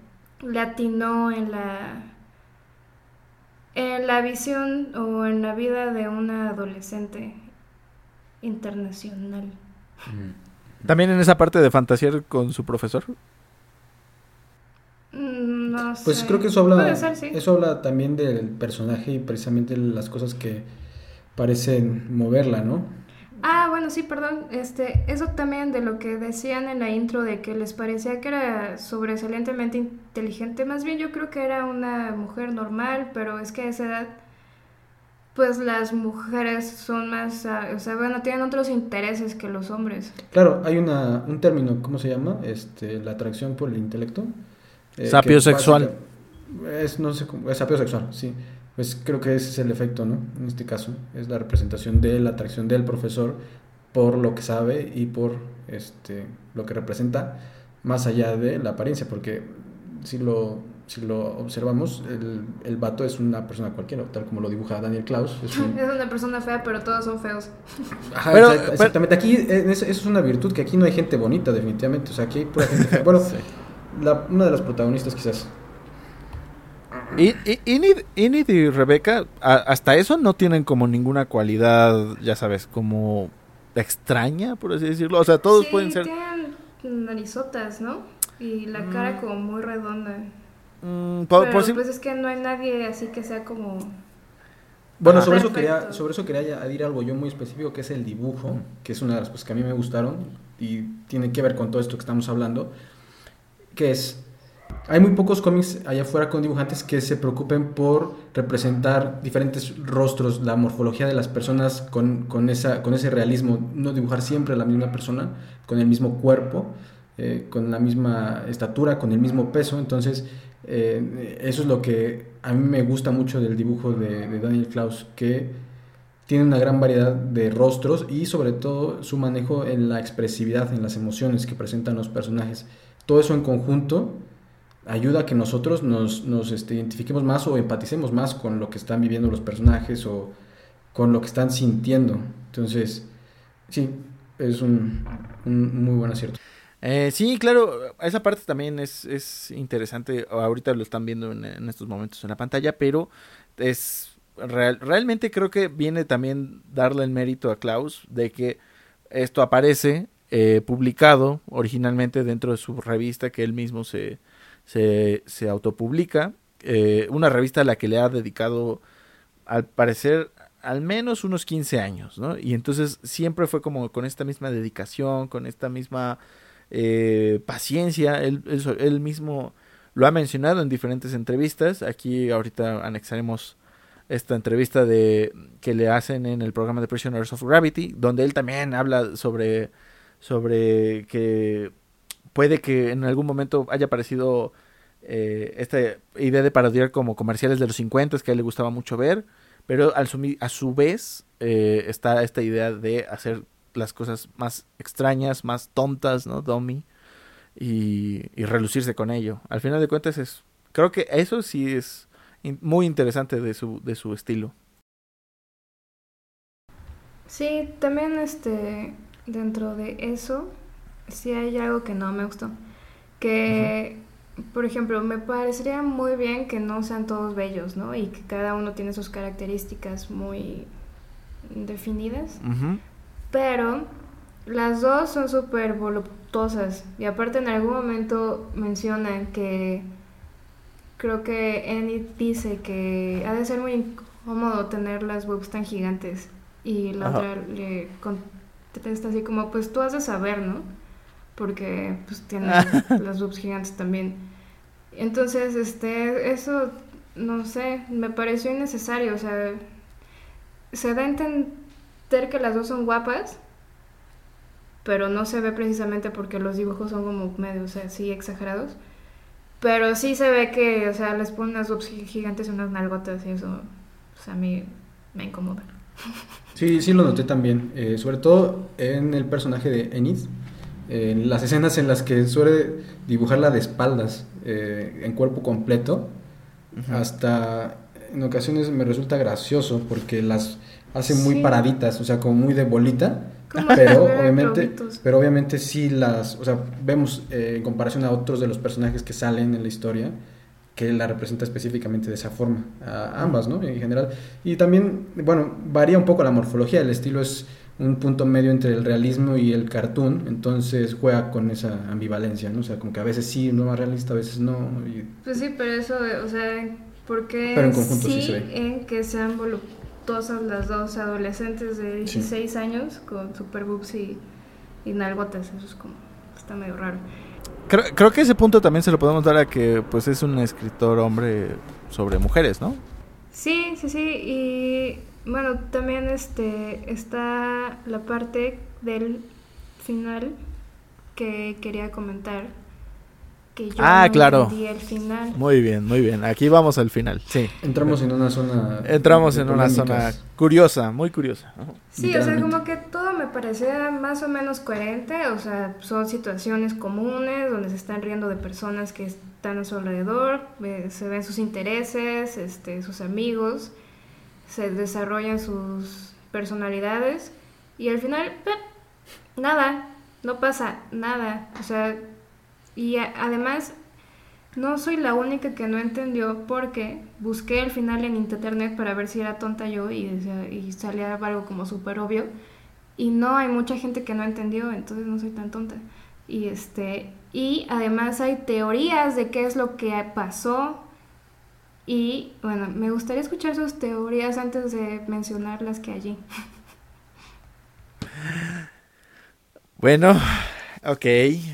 S6: latinó en la en la visión o en la vida de una adolescente internacional.
S5: También en esa parte de fantasear con su profesor.
S6: Mm, No
S7: Pues
S6: sé.
S7: creo que eso habla,
S6: Puede ser, sí.
S7: eso habla también del personaje y precisamente las cosas que parecen moverla, ¿no?
S6: Ah, bueno, sí, perdón. Este, eso también de lo que decían en la intro de que les parecía que era sobresalientemente inteligente. Más bien yo creo que era una mujer normal, pero es que a esa edad, pues las mujeres son más, ah, o sea, bueno, tienen otros intereses que los hombres.
S7: Claro, hay una, un término, ¿cómo se llama? Este, la atracción por el intelecto. Eh,
S5: Sapio
S7: que
S5: sexual.
S7: básica- Es, no sé, cómo- es sapio sexual, sí. Pues creo que ese es el efecto, ¿no? En este caso, es la representación de la atracción del profesor por lo que sabe y por este, lo que representa, más allá de la apariencia, porque si lo, si lo observamos, el, el vato es una persona cualquiera, tal como lo dibuja Daniel Klaus. Es un,
S6: Es una persona fea, pero todos son feos.
S7: Ajá,
S5: Pero-
S7: exact-
S5: pero-
S7: exactamente. Aquí eso, eso es una virtud, que aquí no hay gente bonita, definitivamente. O sea, aquí hay pura gente fea. Bueno, la- una de las protagonistas quizás.
S5: Y, y, Enid, Enid y Rebeca, a- hasta eso no tienen como ninguna cualidad, ya sabes, como extraña, por así decirlo. O sea, todos
S6: Sí,
S5: pueden ser...
S6: tienen narizotas, ¿no? Y la cara como muy redonda.
S5: mm, po-
S6: Pero pues es que no hay nadie así que sea como...
S7: Bueno, sobre eso, quería, sobre eso quería añadir algo yo muy específico, que es el dibujo, que es una de las cosas que a mí me gustaron y tiene que ver con todo esto que estamos hablando, que es, hay muy pocos cómics allá afuera con dibujantes que se preocupen por representar diferentes rostros, la morfología de las personas con, con, esa, con ese realismo, no dibujar siempre a la misma persona, con el mismo cuerpo, eh, con la misma estatura, con el mismo peso, entonces eh, eso es lo que a mí me gusta mucho del dibujo de, de Daniel Klaus, que tiene una gran variedad de rostros y sobre todo su manejo en la expresividad, en las emociones que presentan los personajes. Todo eso en conjunto ayuda a que nosotros nos, nos, este, identifiquemos más o empaticemos más con lo que están viviendo los personajes o con lo que están sintiendo. Entonces, sí, es un, un muy buen acierto.
S5: Eh, sí, claro, esa parte también es, es interesante. Ahorita lo están viendo en, en estos momentos en la pantalla, pero es real- realmente creo que viene también darle el mérito a Klaus de que esto aparece eh, publicado originalmente dentro de su revista que él mismo se, se, se autopublica. eh, una revista a la que le ha dedicado, al parecer, al menos unos 15 años, ¿no? Y entonces siempre fue como con esta misma dedicación, con esta misma eh, paciencia. Él, él él mismo lo ha mencionado en diferentes entrevistas. Aquí ahorita anexaremos esta entrevista de que le hacen en el programa de Prisoners of Gravity, donde él también habla sobre sobre que puede que en algún momento haya aparecido eh, esta idea de parodiar como comerciales de los 50 que a él le gustaba mucho ver, pero al sumi- a su vez eh, está esta idea de hacer las cosas más extrañas, más tontas, ¿no? Dummy, y, y relucirse con ello. Al final de cuentas es, creo que eso sí es in- muy interesante de su, de su estilo.
S6: Sí, también este dentro de eso sí hay algo que no me gustó. Que, por ejemplo, me parecería muy bien que no sean todos bellos, ¿no? Y que cada uno tiene sus características muy definidas. Pero las dos son súper voluptuosas. Y aparte en algún momento mencionan que creo que Enid dice que ha de ser muy incómodo tener las boobs tan gigantes. Y la
S5: Ajá.
S6: otra le contesta así como, pues tú has de saber, ¿no? Porque pues tiene las boobs gigantes también. Entonces, este, eso, no sé, me pareció innecesario. O sea, se da a entender que las dos son guapas, pero no se ve precisamente porque los dibujos son como medio, o sea, sí exagerados. Pero sí se ve que, o sea, les ponen unas boobs gi- gigantes y unas nalgotas y eso, sea, a mí me incomoda.
S7: Sí, sí lo noté también, eh, sobre todo en el personaje de Enid, en las escenas en las que suele dibujarla de espaldas, eh, en cuerpo completo, hasta en ocasiones me resulta gracioso porque las hace muy
S6: Sí.
S7: paraditas, o sea, como muy de bolita, pero obviamente, pero obviamente sí las, o sea, vemos eh, en comparación a otros de los personajes que salen en la historia que la representa específicamente de esa forma, a ambas, ¿no? En general. Y también, bueno, varía un poco la morfología, el estilo es un punto medio entre el realismo y el cartoon, entonces juega con esa ambivalencia, ¿no? O sea, como que a veces sí, no más realista, a veces no. y-
S6: Pues sí, pero eso, o sea, ¿por qué
S7: Pero en conjunto sí se ve.
S6: en que sean voluptuosas las dos adolescentes de 16 años con super boobs y, y nalgotas? Eso es como, está medio raro.
S5: Creo, creo que ese punto también se lo podemos dar a que pues es un escritor hombre sobre mujeres, ¿no?
S6: Sí, sí, sí, y bueno, también este está la parte del final que quería comentar, que yo
S5: Ah,
S6: no
S5: claro.
S6: entendí el final.
S5: Muy bien, muy bien. Aquí vamos al final, sí.
S7: Entramos en una zona...
S5: Entramos en una zona curiosa, muy curiosa.
S6: Sí, o sea, como que todo me parecía más o menos coherente, o sea, son situaciones comunes donde se están riendo de personas que están a su alrededor, eh, se ven sus intereses, este, sus amigos, se desarrollan sus personalidades y al final, ¡pep! nada, no pasa nada, o sea, y además no soy la única que no entendió porque busqué el final en internet para ver si era tonta yo y, y salía algo como súper obvio. Y no, hay mucha gente que no entendió, entonces no soy tan tonta. Y este y además hay teorías de qué es lo que pasó. Y bueno, me gustaría escuchar sus teorías antes de mencionar las que allí.
S5: Bueno, ok,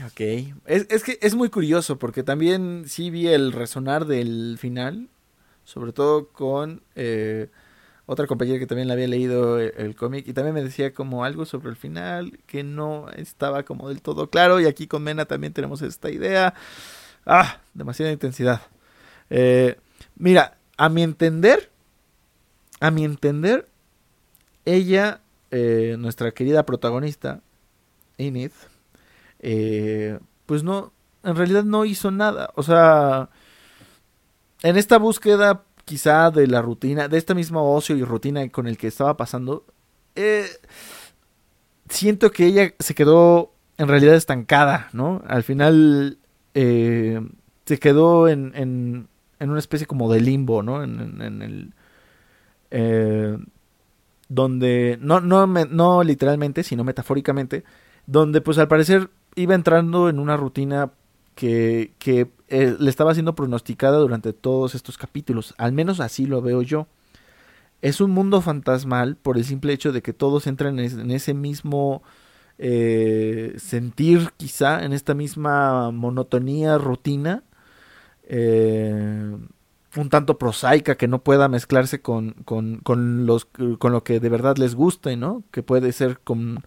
S5: ok. Es, es que es muy curioso porque también sí vi el resonar del final, sobre todo con eh, otra compañera que también le había leído el, el cómic y también me decía como algo sobre el final que no estaba como del todo claro y aquí con Mena también tenemos esta idea. Ah, demasiada intensidad. Eh, mira, a mi entender, a mi entender, ella, eh, nuestra querida protagonista, Enid, eh, pues no, en realidad no hizo nada. O sea, en esta búsqueda quizá de la rutina, de esta misma ocio y rutina con el que estaba pasando, eh, siento que ella se quedó en realidad estancada, ¿no? Al final eh, se quedó en, en una especie como de limbo, ¿no? En, el, eh, donde, no, no, no literalmente, sino metafóricamente, donde pues al parecer iba entrando en una rutina que, que eh, le estaba siendo pronosticada durante todos estos capítulos, al menos así lo veo yo. Es un mundo fantasmal por el simple hecho de que todos entran en ese mismo eh, sentir, quizá, en esta misma monotonía, rutina, eh, un tanto prosaica que no pueda mezclarse con, con, con, los, con lo que de verdad les guste, ¿no? Que puede ser con,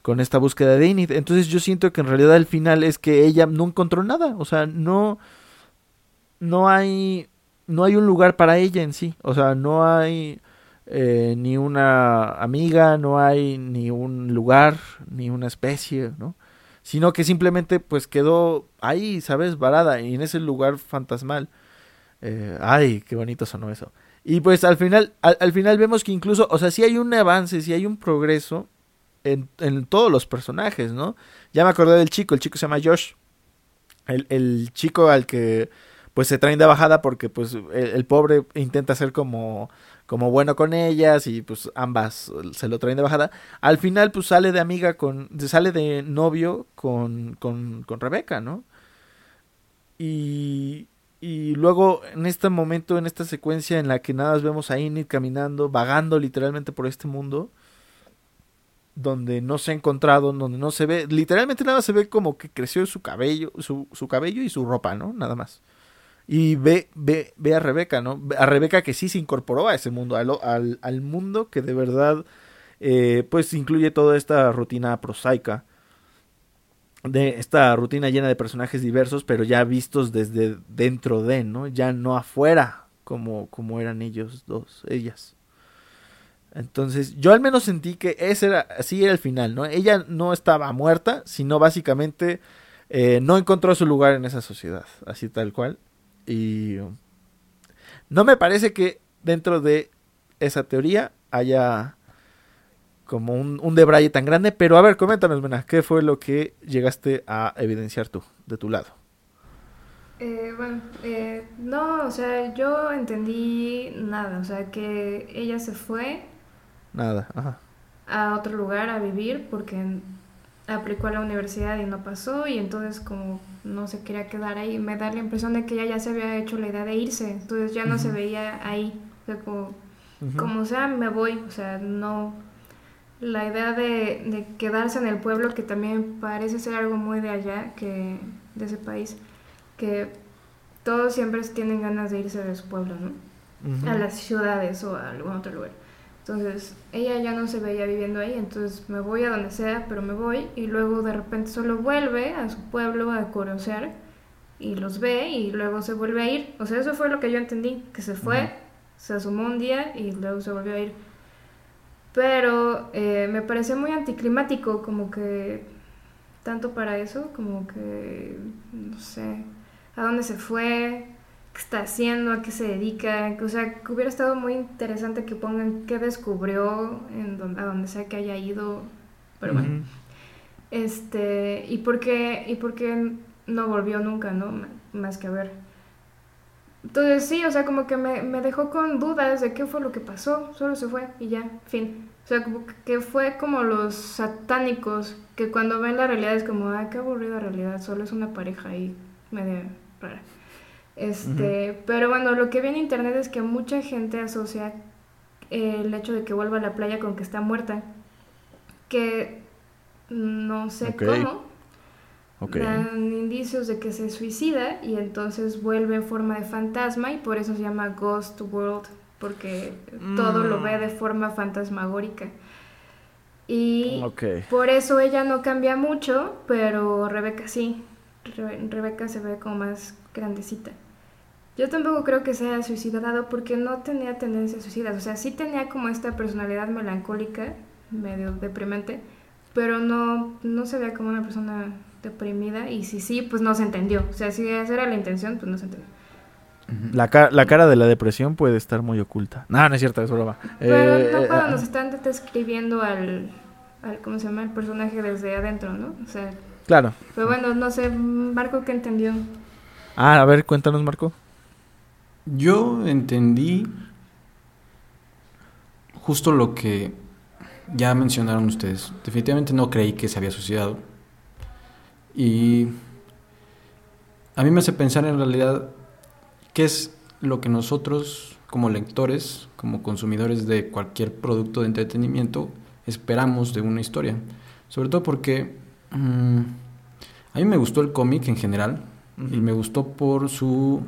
S5: con esta búsqueda de Enid. Entonces yo siento que en realidad el final es que ella no encontró nada, o sea, no, no hay, no hay un lugar para ella en sí, o sea, no hay eh, ni una amiga, no hay ni un lugar, ni una especie, ¿no? Sino que simplemente pues quedó ahí, ¿sabes? Varada, y en ese lugar fantasmal. Eh, ay, qué bonito sonó eso. Y pues al final, al, al final vemos que incluso, o sea, sí hay un avance, sí hay un progreso en, en todos los personajes, ¿no? Ya me acordé del chico, el chico se llama Josh. El, el chico al que pues se traen de bajada porque pues el, el pobre intenta ser como como bueno con ellas y pues ambas se lo traen de bajada. Al final pues sale de amiga con, sale de novio con, con, con Rebeca, ¿no? Y, y luego en este momento, en esta secuencia en la que nada más vemos a Enid caminando, vagando literalmente por este mundo, donde no se ha encontrado, donde no se ve, literalmente nada más se ve como que creció su cabello, su, su cabello y su ropa, ¿no? Nada más. Y ve, ve, ve a Rebeca, ¿no? A Rebeca que sí se incorporó a ese mundo, al, al, al mundo que de verdad, eh, pues incluye toda esta rutina prosaica, de esta rutina llena de personajes diversos, pero ya vistos desde dentro de, ¿no? Ya no afuera, como, como eran ellos dos, ellas. Entonces, yo al menos sentí que ese era, así era el final, ¿no? Ella no estaba muerta, sino básicamente eh, no encontró su lugar en esa sociedad, así tal cual. Y no me parece que dentro de esa teoría haya como un, un debraye tan grande, pero a ver, coméntanos, Mena, ¿qué fue lo que llegaste a evidenciar tú, de tu lado?
S6: Eh, bueno, eh, no, o sea, yo entendí nada, o sea, que ella se fue
S5: Nada, ajá.
S6: a otro lugar a vivir porque aplicó a la universidad y no pasó y entonces como no se quería quedar ahí, me da la impresión de que ella ya se había hecho la idea de irse, entonces ya no se veía ahí, o sea, como, como sea, me voy, o sea, no... La idea de, de quedarse en el pueblo, que también parece ser algo muy de allá, que de ese país, que todos siempre tienen ganas de irse de su pueblo, ¿no? A las ciudades o a algún otro lugar. Entonces, ella ya no se veía viviendo ahí, entonces me voy a donde sea, pero me voy y luego de repente solo vuelve a su pueblo a conocer y los ve y luego se vuelve a ir. O sea, eso fue lo que yo entendí, que se fue, se asomó un día y luego se volvió a ir. Pero eh, me pareció muy anticlimático, como que tanto para eso, como que, no sé, a dónde se fue, qué está haciendo, a qué se dedica. O sea, que hubiera estado muy interesante que pongan qué descubrió en don- a donde sea que haya ido. Pero bueno. Este, ¿y por qué, y por qué no volvió nunca, no? M- Más que a ver. Entonces sí, o sea, como que me, me dejó con dudas de qué fue lo que pasó, solo se fue y ya, fin. O sea, como que- que fue como los satánicos, que cuando ven la realidad es como, ah, qué aburrida realidad, solo es una pareja ahí media rara. Este, pero bueno, lo que vi en internet es que mucha gente asocia el hecho de que vuelva a la playa con que está muerta, que no sé cómo,
S5: Ok.
S6: dan indicios de que se suicida y entonces vuelve en forma de fantasma y por eso se llama Ghost World, porque todo lo ve de forma fantasmagórica. Y por eso ella no cambia mucho, pero Rebeca sí. Re- Rebeca se ve como más grandecita. Yo tampoco creo que sea suicidado porque no tenía tendencias suicidas. O sea, sí tenía como esta personalidad melancólica, medio deprimente, pero no, no se veía como una persona deprimida. Y si sí, pues no se entendió. O sea, si esa era la intención, pues no se entendió.
S5: La, ca- la cara de la depresión puede estar muy oculta. No, no es cierto, es broma.
S6: Pero
S5: Eh,
S6: no
S5: eh,
S6: cuando
S5: ah,
S6: nos están describiendo al, al, ¿cómo se llama? El personaje desde adentro, ¿no? O sea,
S5: Claro.
S6: pero bueno, no sé, Marco, ¿qué entendió?
S5: Ah, a ver, cuéntanos, Marco.
S7: Yo entendí justo lo que ya mencionaron ustedes. Definitivamente no creí que se había suicidado. Y a mí me hace pensar en realidad qué es lo que nosotros como lectores, como consumidores de cualquier producto de entretenimiento, esperamos de una historia. Sobre todo porque mm, a mí me gustó el cómic en general y me gustó por su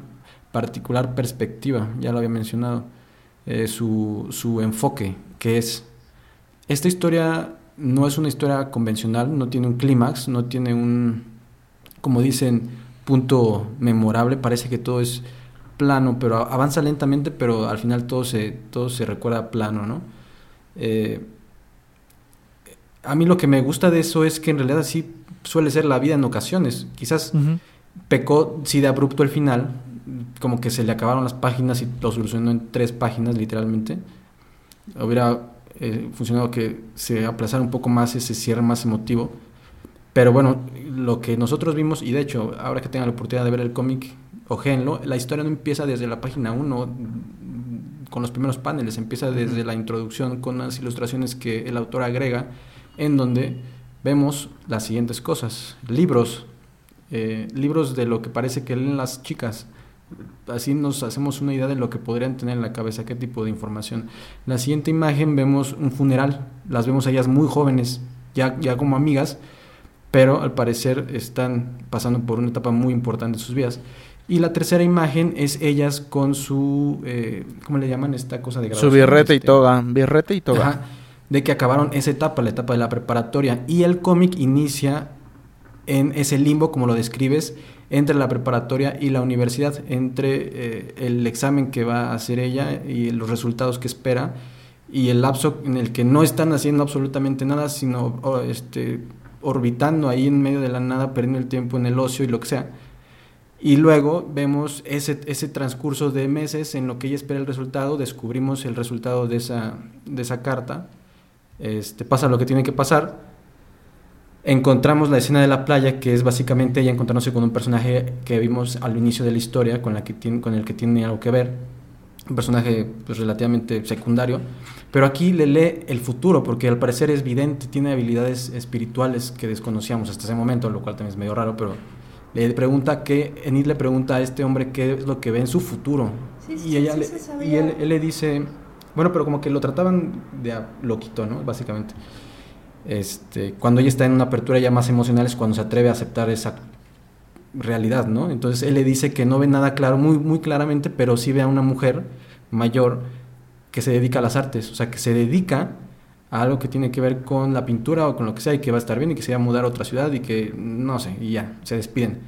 S7: particular perspectiva, ya lo había mencionado, eh, su, su enfoque, que es, esta historia no es una historia convencional, no tiene un clímax, no tiene un, como dicen, punto memorable, parece que todo es plano, pero avanza lentamente, pero al final todo se, todo se recuerda plano, ¿no? Eh, a mí lo que me gusta de eso es que en realidad sí suele ser la vida en ocasiones. Quizás pecó sí de abrupto el final, como que se le acabaron las páginas y lo solucionó en tres páginas literalmente. Hubiera eh, funcionado que se aplazara un poco más ese cierre más emotivo. Pero bueno, lo que nosotros vimos, y de hecho, ahora que tengan la oportunidad de ver el cómic, ojéenlo, la historia no empieza desde la página 1 con los primeros paneles, empieza desde la introducción con las ilustraciones que el autor agrega en donde vemos las siguientes cosas. Libros, eh, libros de lo que parece que leen las chicas. Así nos hacemos una idea de lo que podrían tener en la cabeza, qué tipo de información. La siguiente imagen vemos un funeral, las vemos a ellas muy jóvenes, ya, ya como amigas, pero al parecer están pasando por una etapa muy importante de sus vidas. Y la tercera imagen es ellas con su, eh, ¿cómo le llaman esta cosa de
S5: grabación? Su birrete y este, toga, birrete y toga
S7: de que acabaron esa etapa, la etapa de la preparatoria. Y el cómic inicia en ese limbo, como lo describes, entre la preparatoria y la universidad, entre eh, el examen que va a hacer ella y los resultados que espera, y el lapso en el que no están haciendo absolutamente nada, sino este, orbitando ahí en medio de la nada, perdiendo el tiempo en el ocio y lo que sea. Y luego vemos ese, ese transcurso de meses en lo que ella espera el resultado, descubrimos el resultado de esa, de esa carta este, pasa lo que tiene que pasar. Encontramos la escena de la playa, que es básicamente ella encontrándose con un personaje que vimos al inicio de la historia, con, la que tiene, con el que tiene algo que ver, un personaje pues, relativamente secundario, pero aquí le lee el futuro, porque al parecer es vidente, tiene habilidades espirituales que desconocíamos hasta ese momento, lo cual también es medio raro, pero le pregunta que, Enid le pregunta a este hombre qué es lo que ve en su futuro. y ella y él, él, le dice, bueno, pero como que lo trataban de loquito, ¿no? Básicamente. Este, cuando ella está en una apertura ya más emocional es cuando se atreve a aceptar esa realidad, ¿no? Entonces él le dice que no ve nada claro, muy, muy claramente, pero sí ve a una mujer mayor que se dedica a las artes, o sea, que se dedica a algo que tiene que ver con la pintura o con lo que sea y que va a estar bien y que se va a mudar a otra ciudad y que, no sé, y ya, se despiden.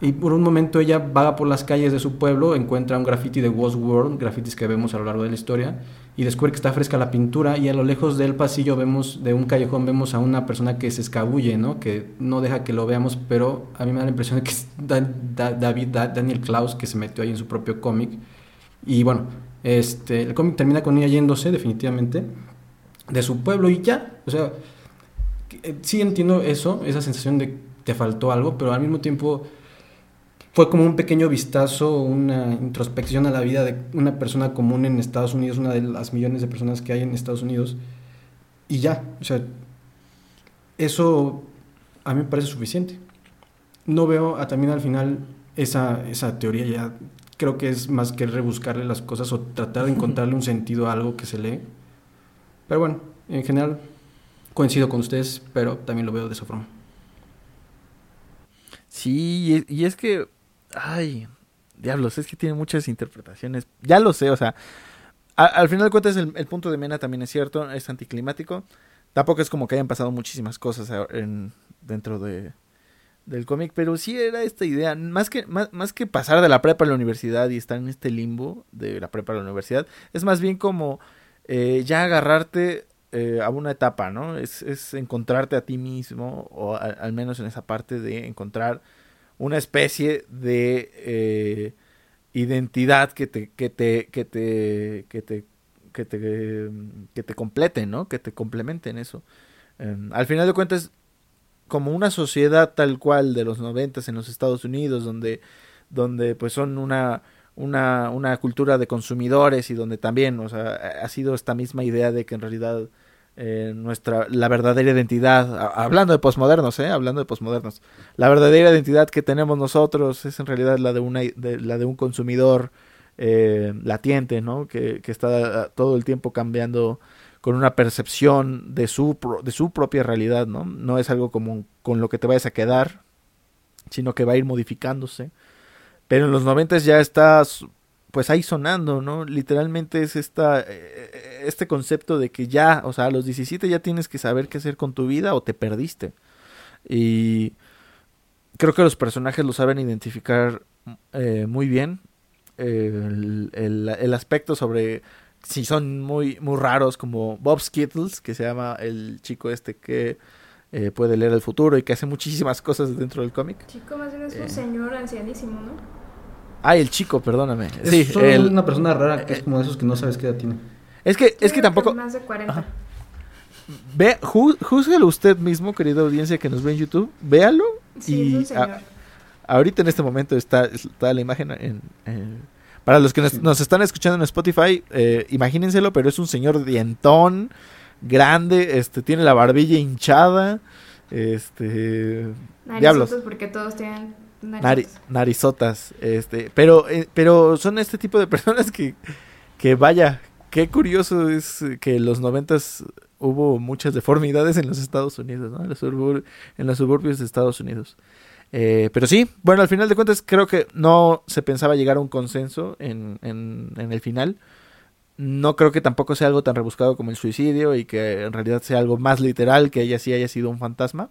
S7: Y por un momento ella vaga por las calles de su pueblo, encuentra un graffiti de Ghost World, grafitis que vemos a lo largo de la historia, y descubre que está fresca la pintura y a lo lejos del pasillo vemos, de un callejón, vemos a una persona que se escabulle, ¿no? Que no deja que lo veamos, pero a mí me da la impresión de que es David, Daniel Klaus que se metió ahí en su propio cómic. Y bueno, este, el cómic termina con ella yéndose definitivamente de su pueblo y ya, o sea, eh, sí entiendo eso, esa sensación de te faltó algo, pero al mismo tiempo fue como un pequeño vistazo, una introspección a la vida de una persona común en Estados Unidos, una de las millones de personas que hay en Estados Unidos. Y ya, o sea, eso a mí me parece suficiente. No veo a, también al final esa, esa teoría ya, creo que es más que rebuscarle las cosas o tratar de encontrarle un sentido a algo que se lee. Pero bueno, en general coincido con ustedes, pero también lo veo de esa forma.
S5: Sí, y es que Ay, diablos, es que tiene muchas interpretaciones. Ya lo sé, o sea, al final de cuentas el, punto de Mena también es cierto, es anticlimático. Tampoco es como que hayan pasado muchísimas cosas en, dentro de, del cómic, pero sí era esta idea, más que, más, que pasar de la prepa a la universidad y estar en este limbo de la prepa a la universidad, es más bien como eh, ya agarrarte eh, a una etapa, ¿no? Es encontrarte a ti mismo, o al menos en esa parte de encontrar una especie de eh, identidad que te, que te, que te, que te, que te, que te ¿no? Que te complemente en eso. Em, al final de cuentas, como una sociedad tal cual de los noventas en los Estados Unidos, donde, donde pues son una, una, una cultura de consumidores y donde también, o sea, ha sido esta misma idea de que en realidad eh, nuestra la verdadera identidad, hablando de posmodernos, eh, hablando de posmodernos, la verdadera identidad que tenemos nosotros es en realidad la de una de, la de un consumidor eh, latiente, ¿no? Que, que está ah, todo el tiempo cambiando con una percepción de su de su propia realidad, ¿no? No es algo como con lo que te vayas a quedar, sino que va a ir modificándose. Pero en los noventas ya está pues ahí sonando, ¿no? Literalmente es esta, eh, este concepto de que ya, o sea, a los 17 ya tienes que saber qué hacer con tu vida o te perdiste. Y creo que los personajes lo saben identificar eh, muy bien. Eh, el, el- el aspecto sobre si son muy, muy raros, como Bob Skittles, que se llama el chico este que eh, puede leer el futuro y que hace muchísimas cosas dentro del cómic.
S6: Chico, más bien es
S5: Eh.
S6: un señor ancianísimo, ¿no?
S5: Ah, el chico, perdóname.
S7: Es
S5: sí,
S7: solo
S5: el-
S7: una persona rara que es como de esos que no sabes qué edad tiene.
S5: es que, es que tampoco...
S6: Más de 40.
S5: Ajá. Ve, ju- júzguelo usted mismo, querida audiencia que nos ve en YouTube. Véalo.
S6: Sí,
S5: y
S6: es un señor.
S5: a- ahorita en este momento está, está la imagen en... en- para los que nos,
S7: Sí.
S5: nos están escuchando en Spotify, eh, imagínenselo, pero es un señor dientón, grande, este, tiene la barbilla hinchada, este... diablos.
S6: Porque todos tienen
S5: Nari-
S6: narizotas.
S5: este, pero, eh, pero son este tipo de personas que, que vaya, qué curioso es que en los noventas hubo muchas deformidades en los Estados Unidos, ¿no? En los, surbur- en los suburbios de Estados Unidos. Eh, pero sí, bueno, al final de cuentas creo que no se pensaba llegar a un consenso en, en, en el final. No creo que tampoco sea algo tan rebuscado como el suicidio y que en realidad sea algo más literal, que ella sí haya sido un fantasma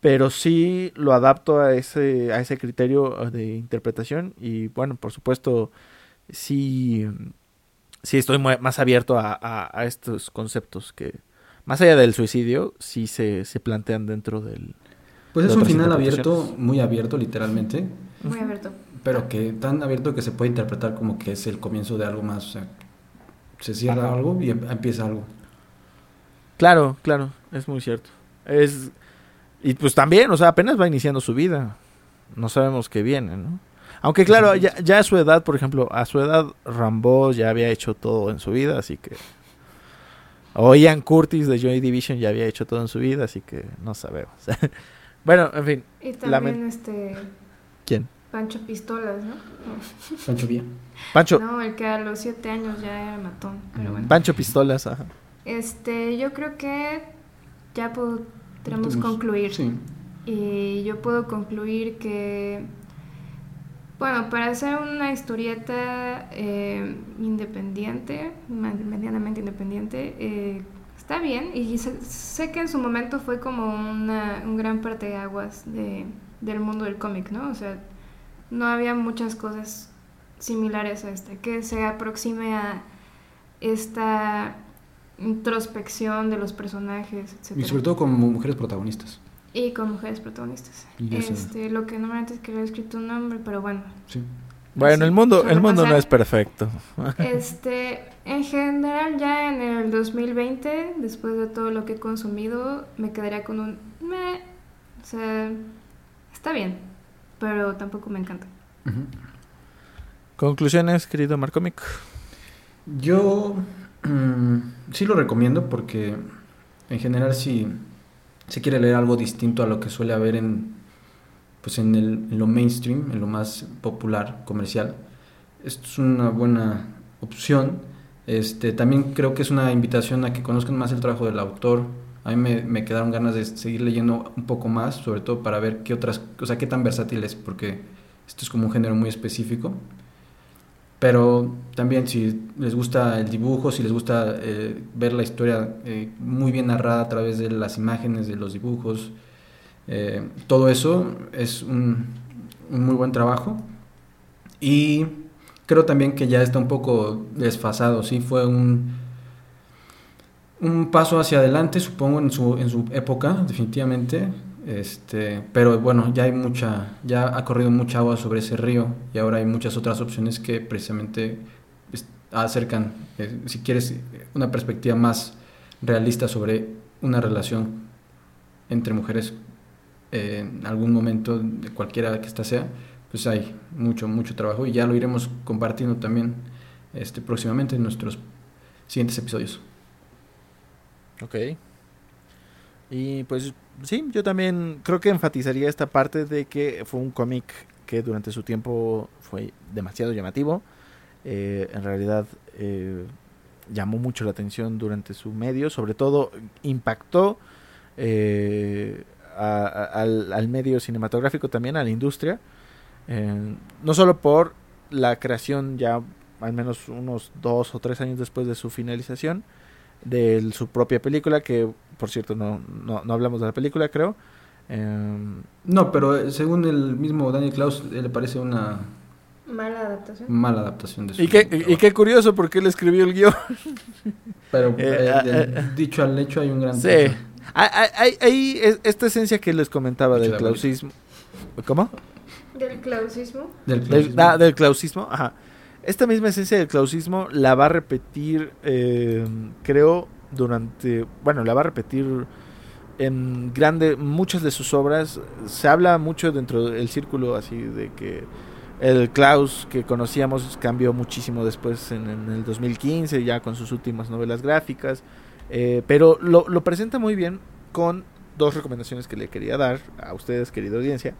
S5: pero sí lo adapto a ese a ese criterio eh, de interpretación y bueno por supuesto sí sí estoy más abierto a, a- a estos conceptos que más allá del suicidio sí se, se plantean dentro del
S7: Pues es un final abierto, muy abierto literalmente,
S6: Muy abierto.
S7: pero que tan abierto que se puede interpretar como que es el comienzo de algo más. O sea, se cierra
S5: Ajá.
S7: algo y em- empieza algo.
S5: claro claro es muy cierto es y pues también o sea apenas va iniciando su vida no sabemos qué viene no aunque claro ya, ya a su edad por ejemplo a su edad Rambo ya había hecho todo en su vida así que o Ian Curtis de Joy Division ya había hecho todo en su vida así que no sabemos bueno en fin
S6: Y también este
S5: quién
S6: Pancho Pistolas, ¿no?
S7: Pancho Villa.
S5: Pancho
S6: No, el que a los siete años ya era matón, pero bueno.
S5: Pancho Pistolas ajá.
S6: Este, yo creo que ya
S7: Tenemos-
S6: concluir.
S7: Sí.
S6: Y yo puedo concluir que, bueno, para hacer una historieta eh, independiente, medianamente independiente, eh, está bien. Y sé, sé que en su momento fue como una, un gran parteaguas de, del mundo del cómic, ¿no? O sea, no había muchas cosas similares a este, que se aproxime a esta introspección de los personajes, etc.
S7: Y sobre todo como mujeres protagonistas.
S6: Y con mujeres protagonistas. Este, lo que normalmente es que le he escrito un nombre, pero bueno.
S7: Sí.
S5: bueno
S6: Sí,
S5: el mundo el mundo no es perfecto
S6: Este, en general ya en el 2020, después de todo lo que he consumido, me quedaría con un meh. O sea, está bien, pero tampoco me encanta.
S7: Ujú.
S5: conclusiones querido Marcomic
S7: Yo mm, sí lo recomiendo porque en general si se quiere leer algo distinto a lo que suele haber en pues en, el, en lo mainstream, en lo más popular, comercial, esto es una buena opción. Este, también creo que es una invitación a que conozcan más el trabajo del autor. A mí me, me quedaron ganas de seguir leyendo un poco más, sobre todo para ver qué otras, o sea, qué tan versátil es, porque esto es como un género muy específico. Pero también si les gusta el dibujo, si les gusta eh, ver la historia eh, muy bien narrada a través de las imágenes, de los dibujos, eh, todo eso es un, un muy buen trabajo. Y creo también que ya está un poco desfasado, sí, fue un, un paso hacia adelante, supongo, en su, en su época, definitivamente. Este, pero bueno, ya hay mucha, ya ha corrido mucha agua sobre ese río y ahora hay muchas otras opciones que precisamente es- acercan, eh, si quieres, una perspectiva más realista sobre una relación entre mujeres eh, en algún momento, de cualquiera que ésta sea, pues hay mucho, mucho trabajo y ya lo iremos compartiendo también este, próximamente en nuestros siguientes episodios.
S5: Ok. Y pues sí, yo también creo que enfatizaría esta parte de que fue un cómic que durante su tiempo fue demasiado llamativo. Eh, en realidad eh, llamó mucho la atención durante su medio, sobre todo impactó eh, a- al medio cinematográfico también, a la industria, eh, no solo por la creación ya al menos unos dos o tres años después de su finalización de su propia película, que por cierto no, no, no hablamos de la película creo. Eh,
S7: No, pero eh, según el mismo Daniel Klaus, le parece una
S6: Mala adaptación.
S7: mala adaptación de su
S5: y, qué, y qué curioso porque él escribió el guion.
S7: Pero
S5: Eh,
S7: eh,
S5: ah,
S7: del
S5: eh,
S7: dicho al hecho hay un gran
S5: Sí. Hay, hay- hay- hay es- esta esencia que les comentaba del clausismo. ¿Cómo?
S6: Del clausismo.
S7: Del
S5: Del,
S7: clausismo.
S5: ah, del clausismo, ajá. Esta misma esencia del clausismo la va a repetir, eh, creo, durante, bueno, la va a repetir en grande muchas de sus obras. Se habla mucho dentro del círculo así de que el Klaus que conocíamos cambió muchísimo después en, en el 2015, ya con sus últimas novelas gráficas. Eh, pero lo, presenta muy bien con dos recomendaciones que le quería dar a ustedes, querida audiencia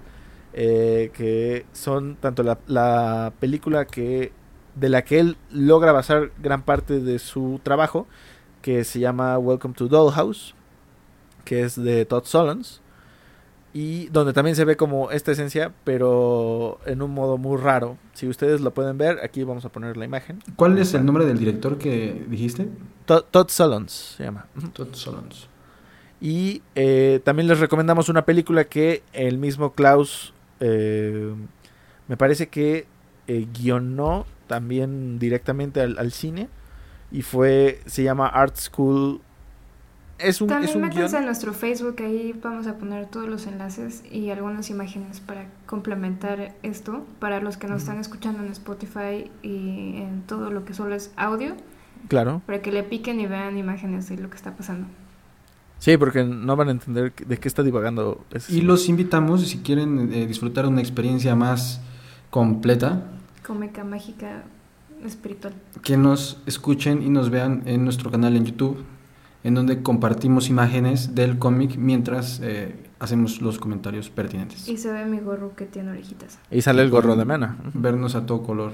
S5: eh, que son tanto la película que de la que él logra basar gran parte de su trabajo, que se llama Welcome to Dollhouse, que es de Todd Solondz, y donde también se ve como esta esencia, pero en un modo muy raro. Si ustedes lo pueden ver, aquí vamos a poner la imagen.
S7: ¿Cuál es el nombre del director que dijiste?
S5: Todd, Todd Solondz se llama.
S7: Todd Solondz.
S5: Y eh, también les recomendamos una película que el mismo Klaus eh, me parece que eh, guionó también directamente al, al cine y fue se llama Art School es un es
S6: También
S5: un
S6: métanse
S5: guion
S6: a nuestro Facebook, ahí vamos a poner todos los enlaces y algunas imágenes para complementar esto. Para los que nos están escuchando en Spotify y en todo lo que solo es audio,
S5: claro
S6: para que le piquen y vean imágenes de lo que está pasando.
S5: sí porque no van a entender de qué está divagando ese
S7: Y los invitamos, si quieren eh, disfrutar de una experiencia más completa,
S6: Cómica, mágica, espiritual.
S7: que nos escuchen y nos vean en nuestro canal en YouTube, en donde compartimos imágenes del cómic mientras eh, hacemos los comentarios pertinentes.
S6: Y se ve mi gorro que tiene orejitas.
S5: y sale el gorro de Mena
S7: Vernos a todo color.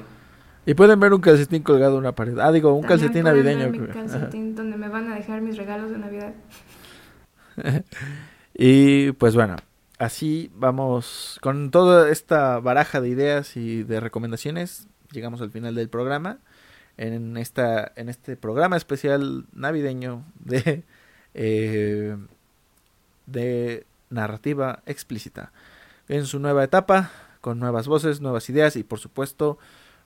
S5: y pueden ver un calcetín colgado en una pared ah digo un
S6: También
S5: calcetín navideño
S6: mi calcetín donde me van a dejar mis regalos de Navidad.
S5: Y pues bueno, así vamos con toda esta baraja de ideas y de recomendaciones. Llegamos al final del programa. En, esta, en este programa especial navideño de, eh, de narrativa explícita. En su nueva etapa, con nuevas voces, nuevas ideas y por supuesto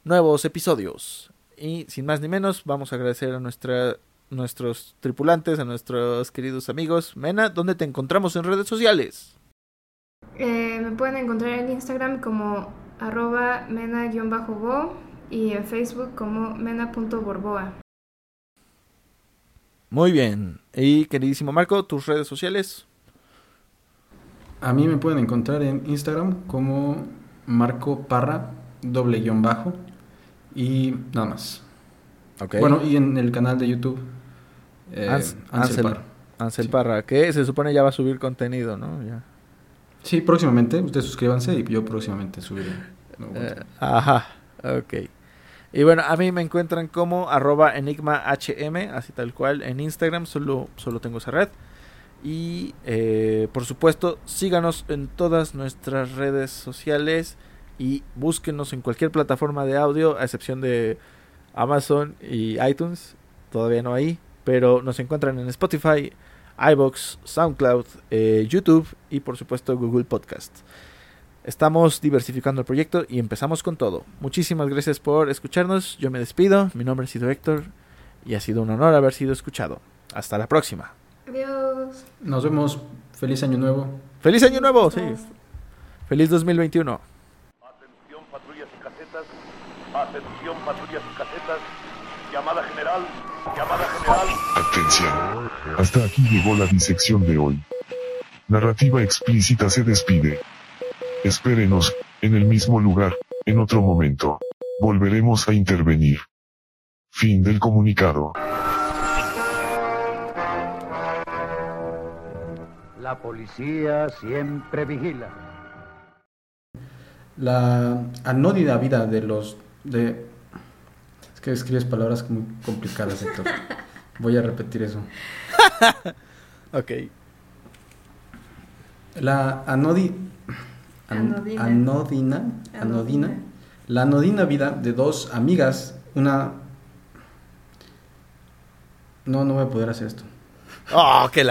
S5: nuevos episodios. Y sin más ni menos, vamos a agradecer a nuestra nuestros tripulantes, a nuestros queridos amigos. Mena, ¿dónde te encontramos en redes sociales?
S6: Eh, me pueden encontrar en Instagram como arroba mena-bo y en Facebook como mena.borboa.
S5: Muy bien. Y queridísimo Marco, tus redes sociales.
S7: A mí me pueden encontrar en Instagram como Marco Parra, doble guion bajo, y nada más.
S5: Ok.
S7: Bueno, y en el canal de YouTube, eh,
S5: Ans-
S7: Ansel
S5: Ansel,
S7: Parra.
S5: Ansel
S7: Sí.
S5: Parra, que se supone ya va a subir contenido, ¿no? Ya.
S7: Sí, próximamente, ustedes suscríbanse y yo próximamente subiré.
S5: Eh, ajá, ok. Y bueno, a mí me encuentran como arroba enigmahm, así tal cual, en Instagram, solo, solo tengo esa red. Y eh, por supuesto, síganos en todas nuestras redes sociales y búsquenos en cualquier plataforma de audio, a excepción de Amazon y iTunes, todavía no ahí, pero nos encuentran en Spotify, iBox, SoundCloud, eh, YouTube y por supuesto Google Podcast. Estamos diversificando el proyecto y empezamos con todo. Muchísimas gracias por escucharnos. Yo me despido. Mi nombre ha sido Héctor y ha sido un honor haber sido escuchado. Hasta la próxima.
S6: Adiós.
S7: Nos vemos. Feliz año nuevo.
S5: ¡Feliz Año Nuevo! Sí. ¡Feliz 2021!
S9: Atención patrullas y casetas. Atención patrullas y casetas. Llamada
S2: Hasta aquí llegó la disección de hoy. Narrativa explícita se despide. Espérenos, en el mismo lugar, en otro momento. Volveremos a intervenir. Fin del comunicado.
S10: La policía siempre vigila.
S7: La anónida vida de los... de Es que escribes palabras muy complicadas, Héctor. Voy a repetir eso.
S5: Ok.
S7: La anodi... an-
S6: Anodina.
S7: anodina.
S6: Anodina.
S7: Anodina. La anodina vida de dos amigas, una... No, no voy a poder hacer esto.
S5: Oh, que la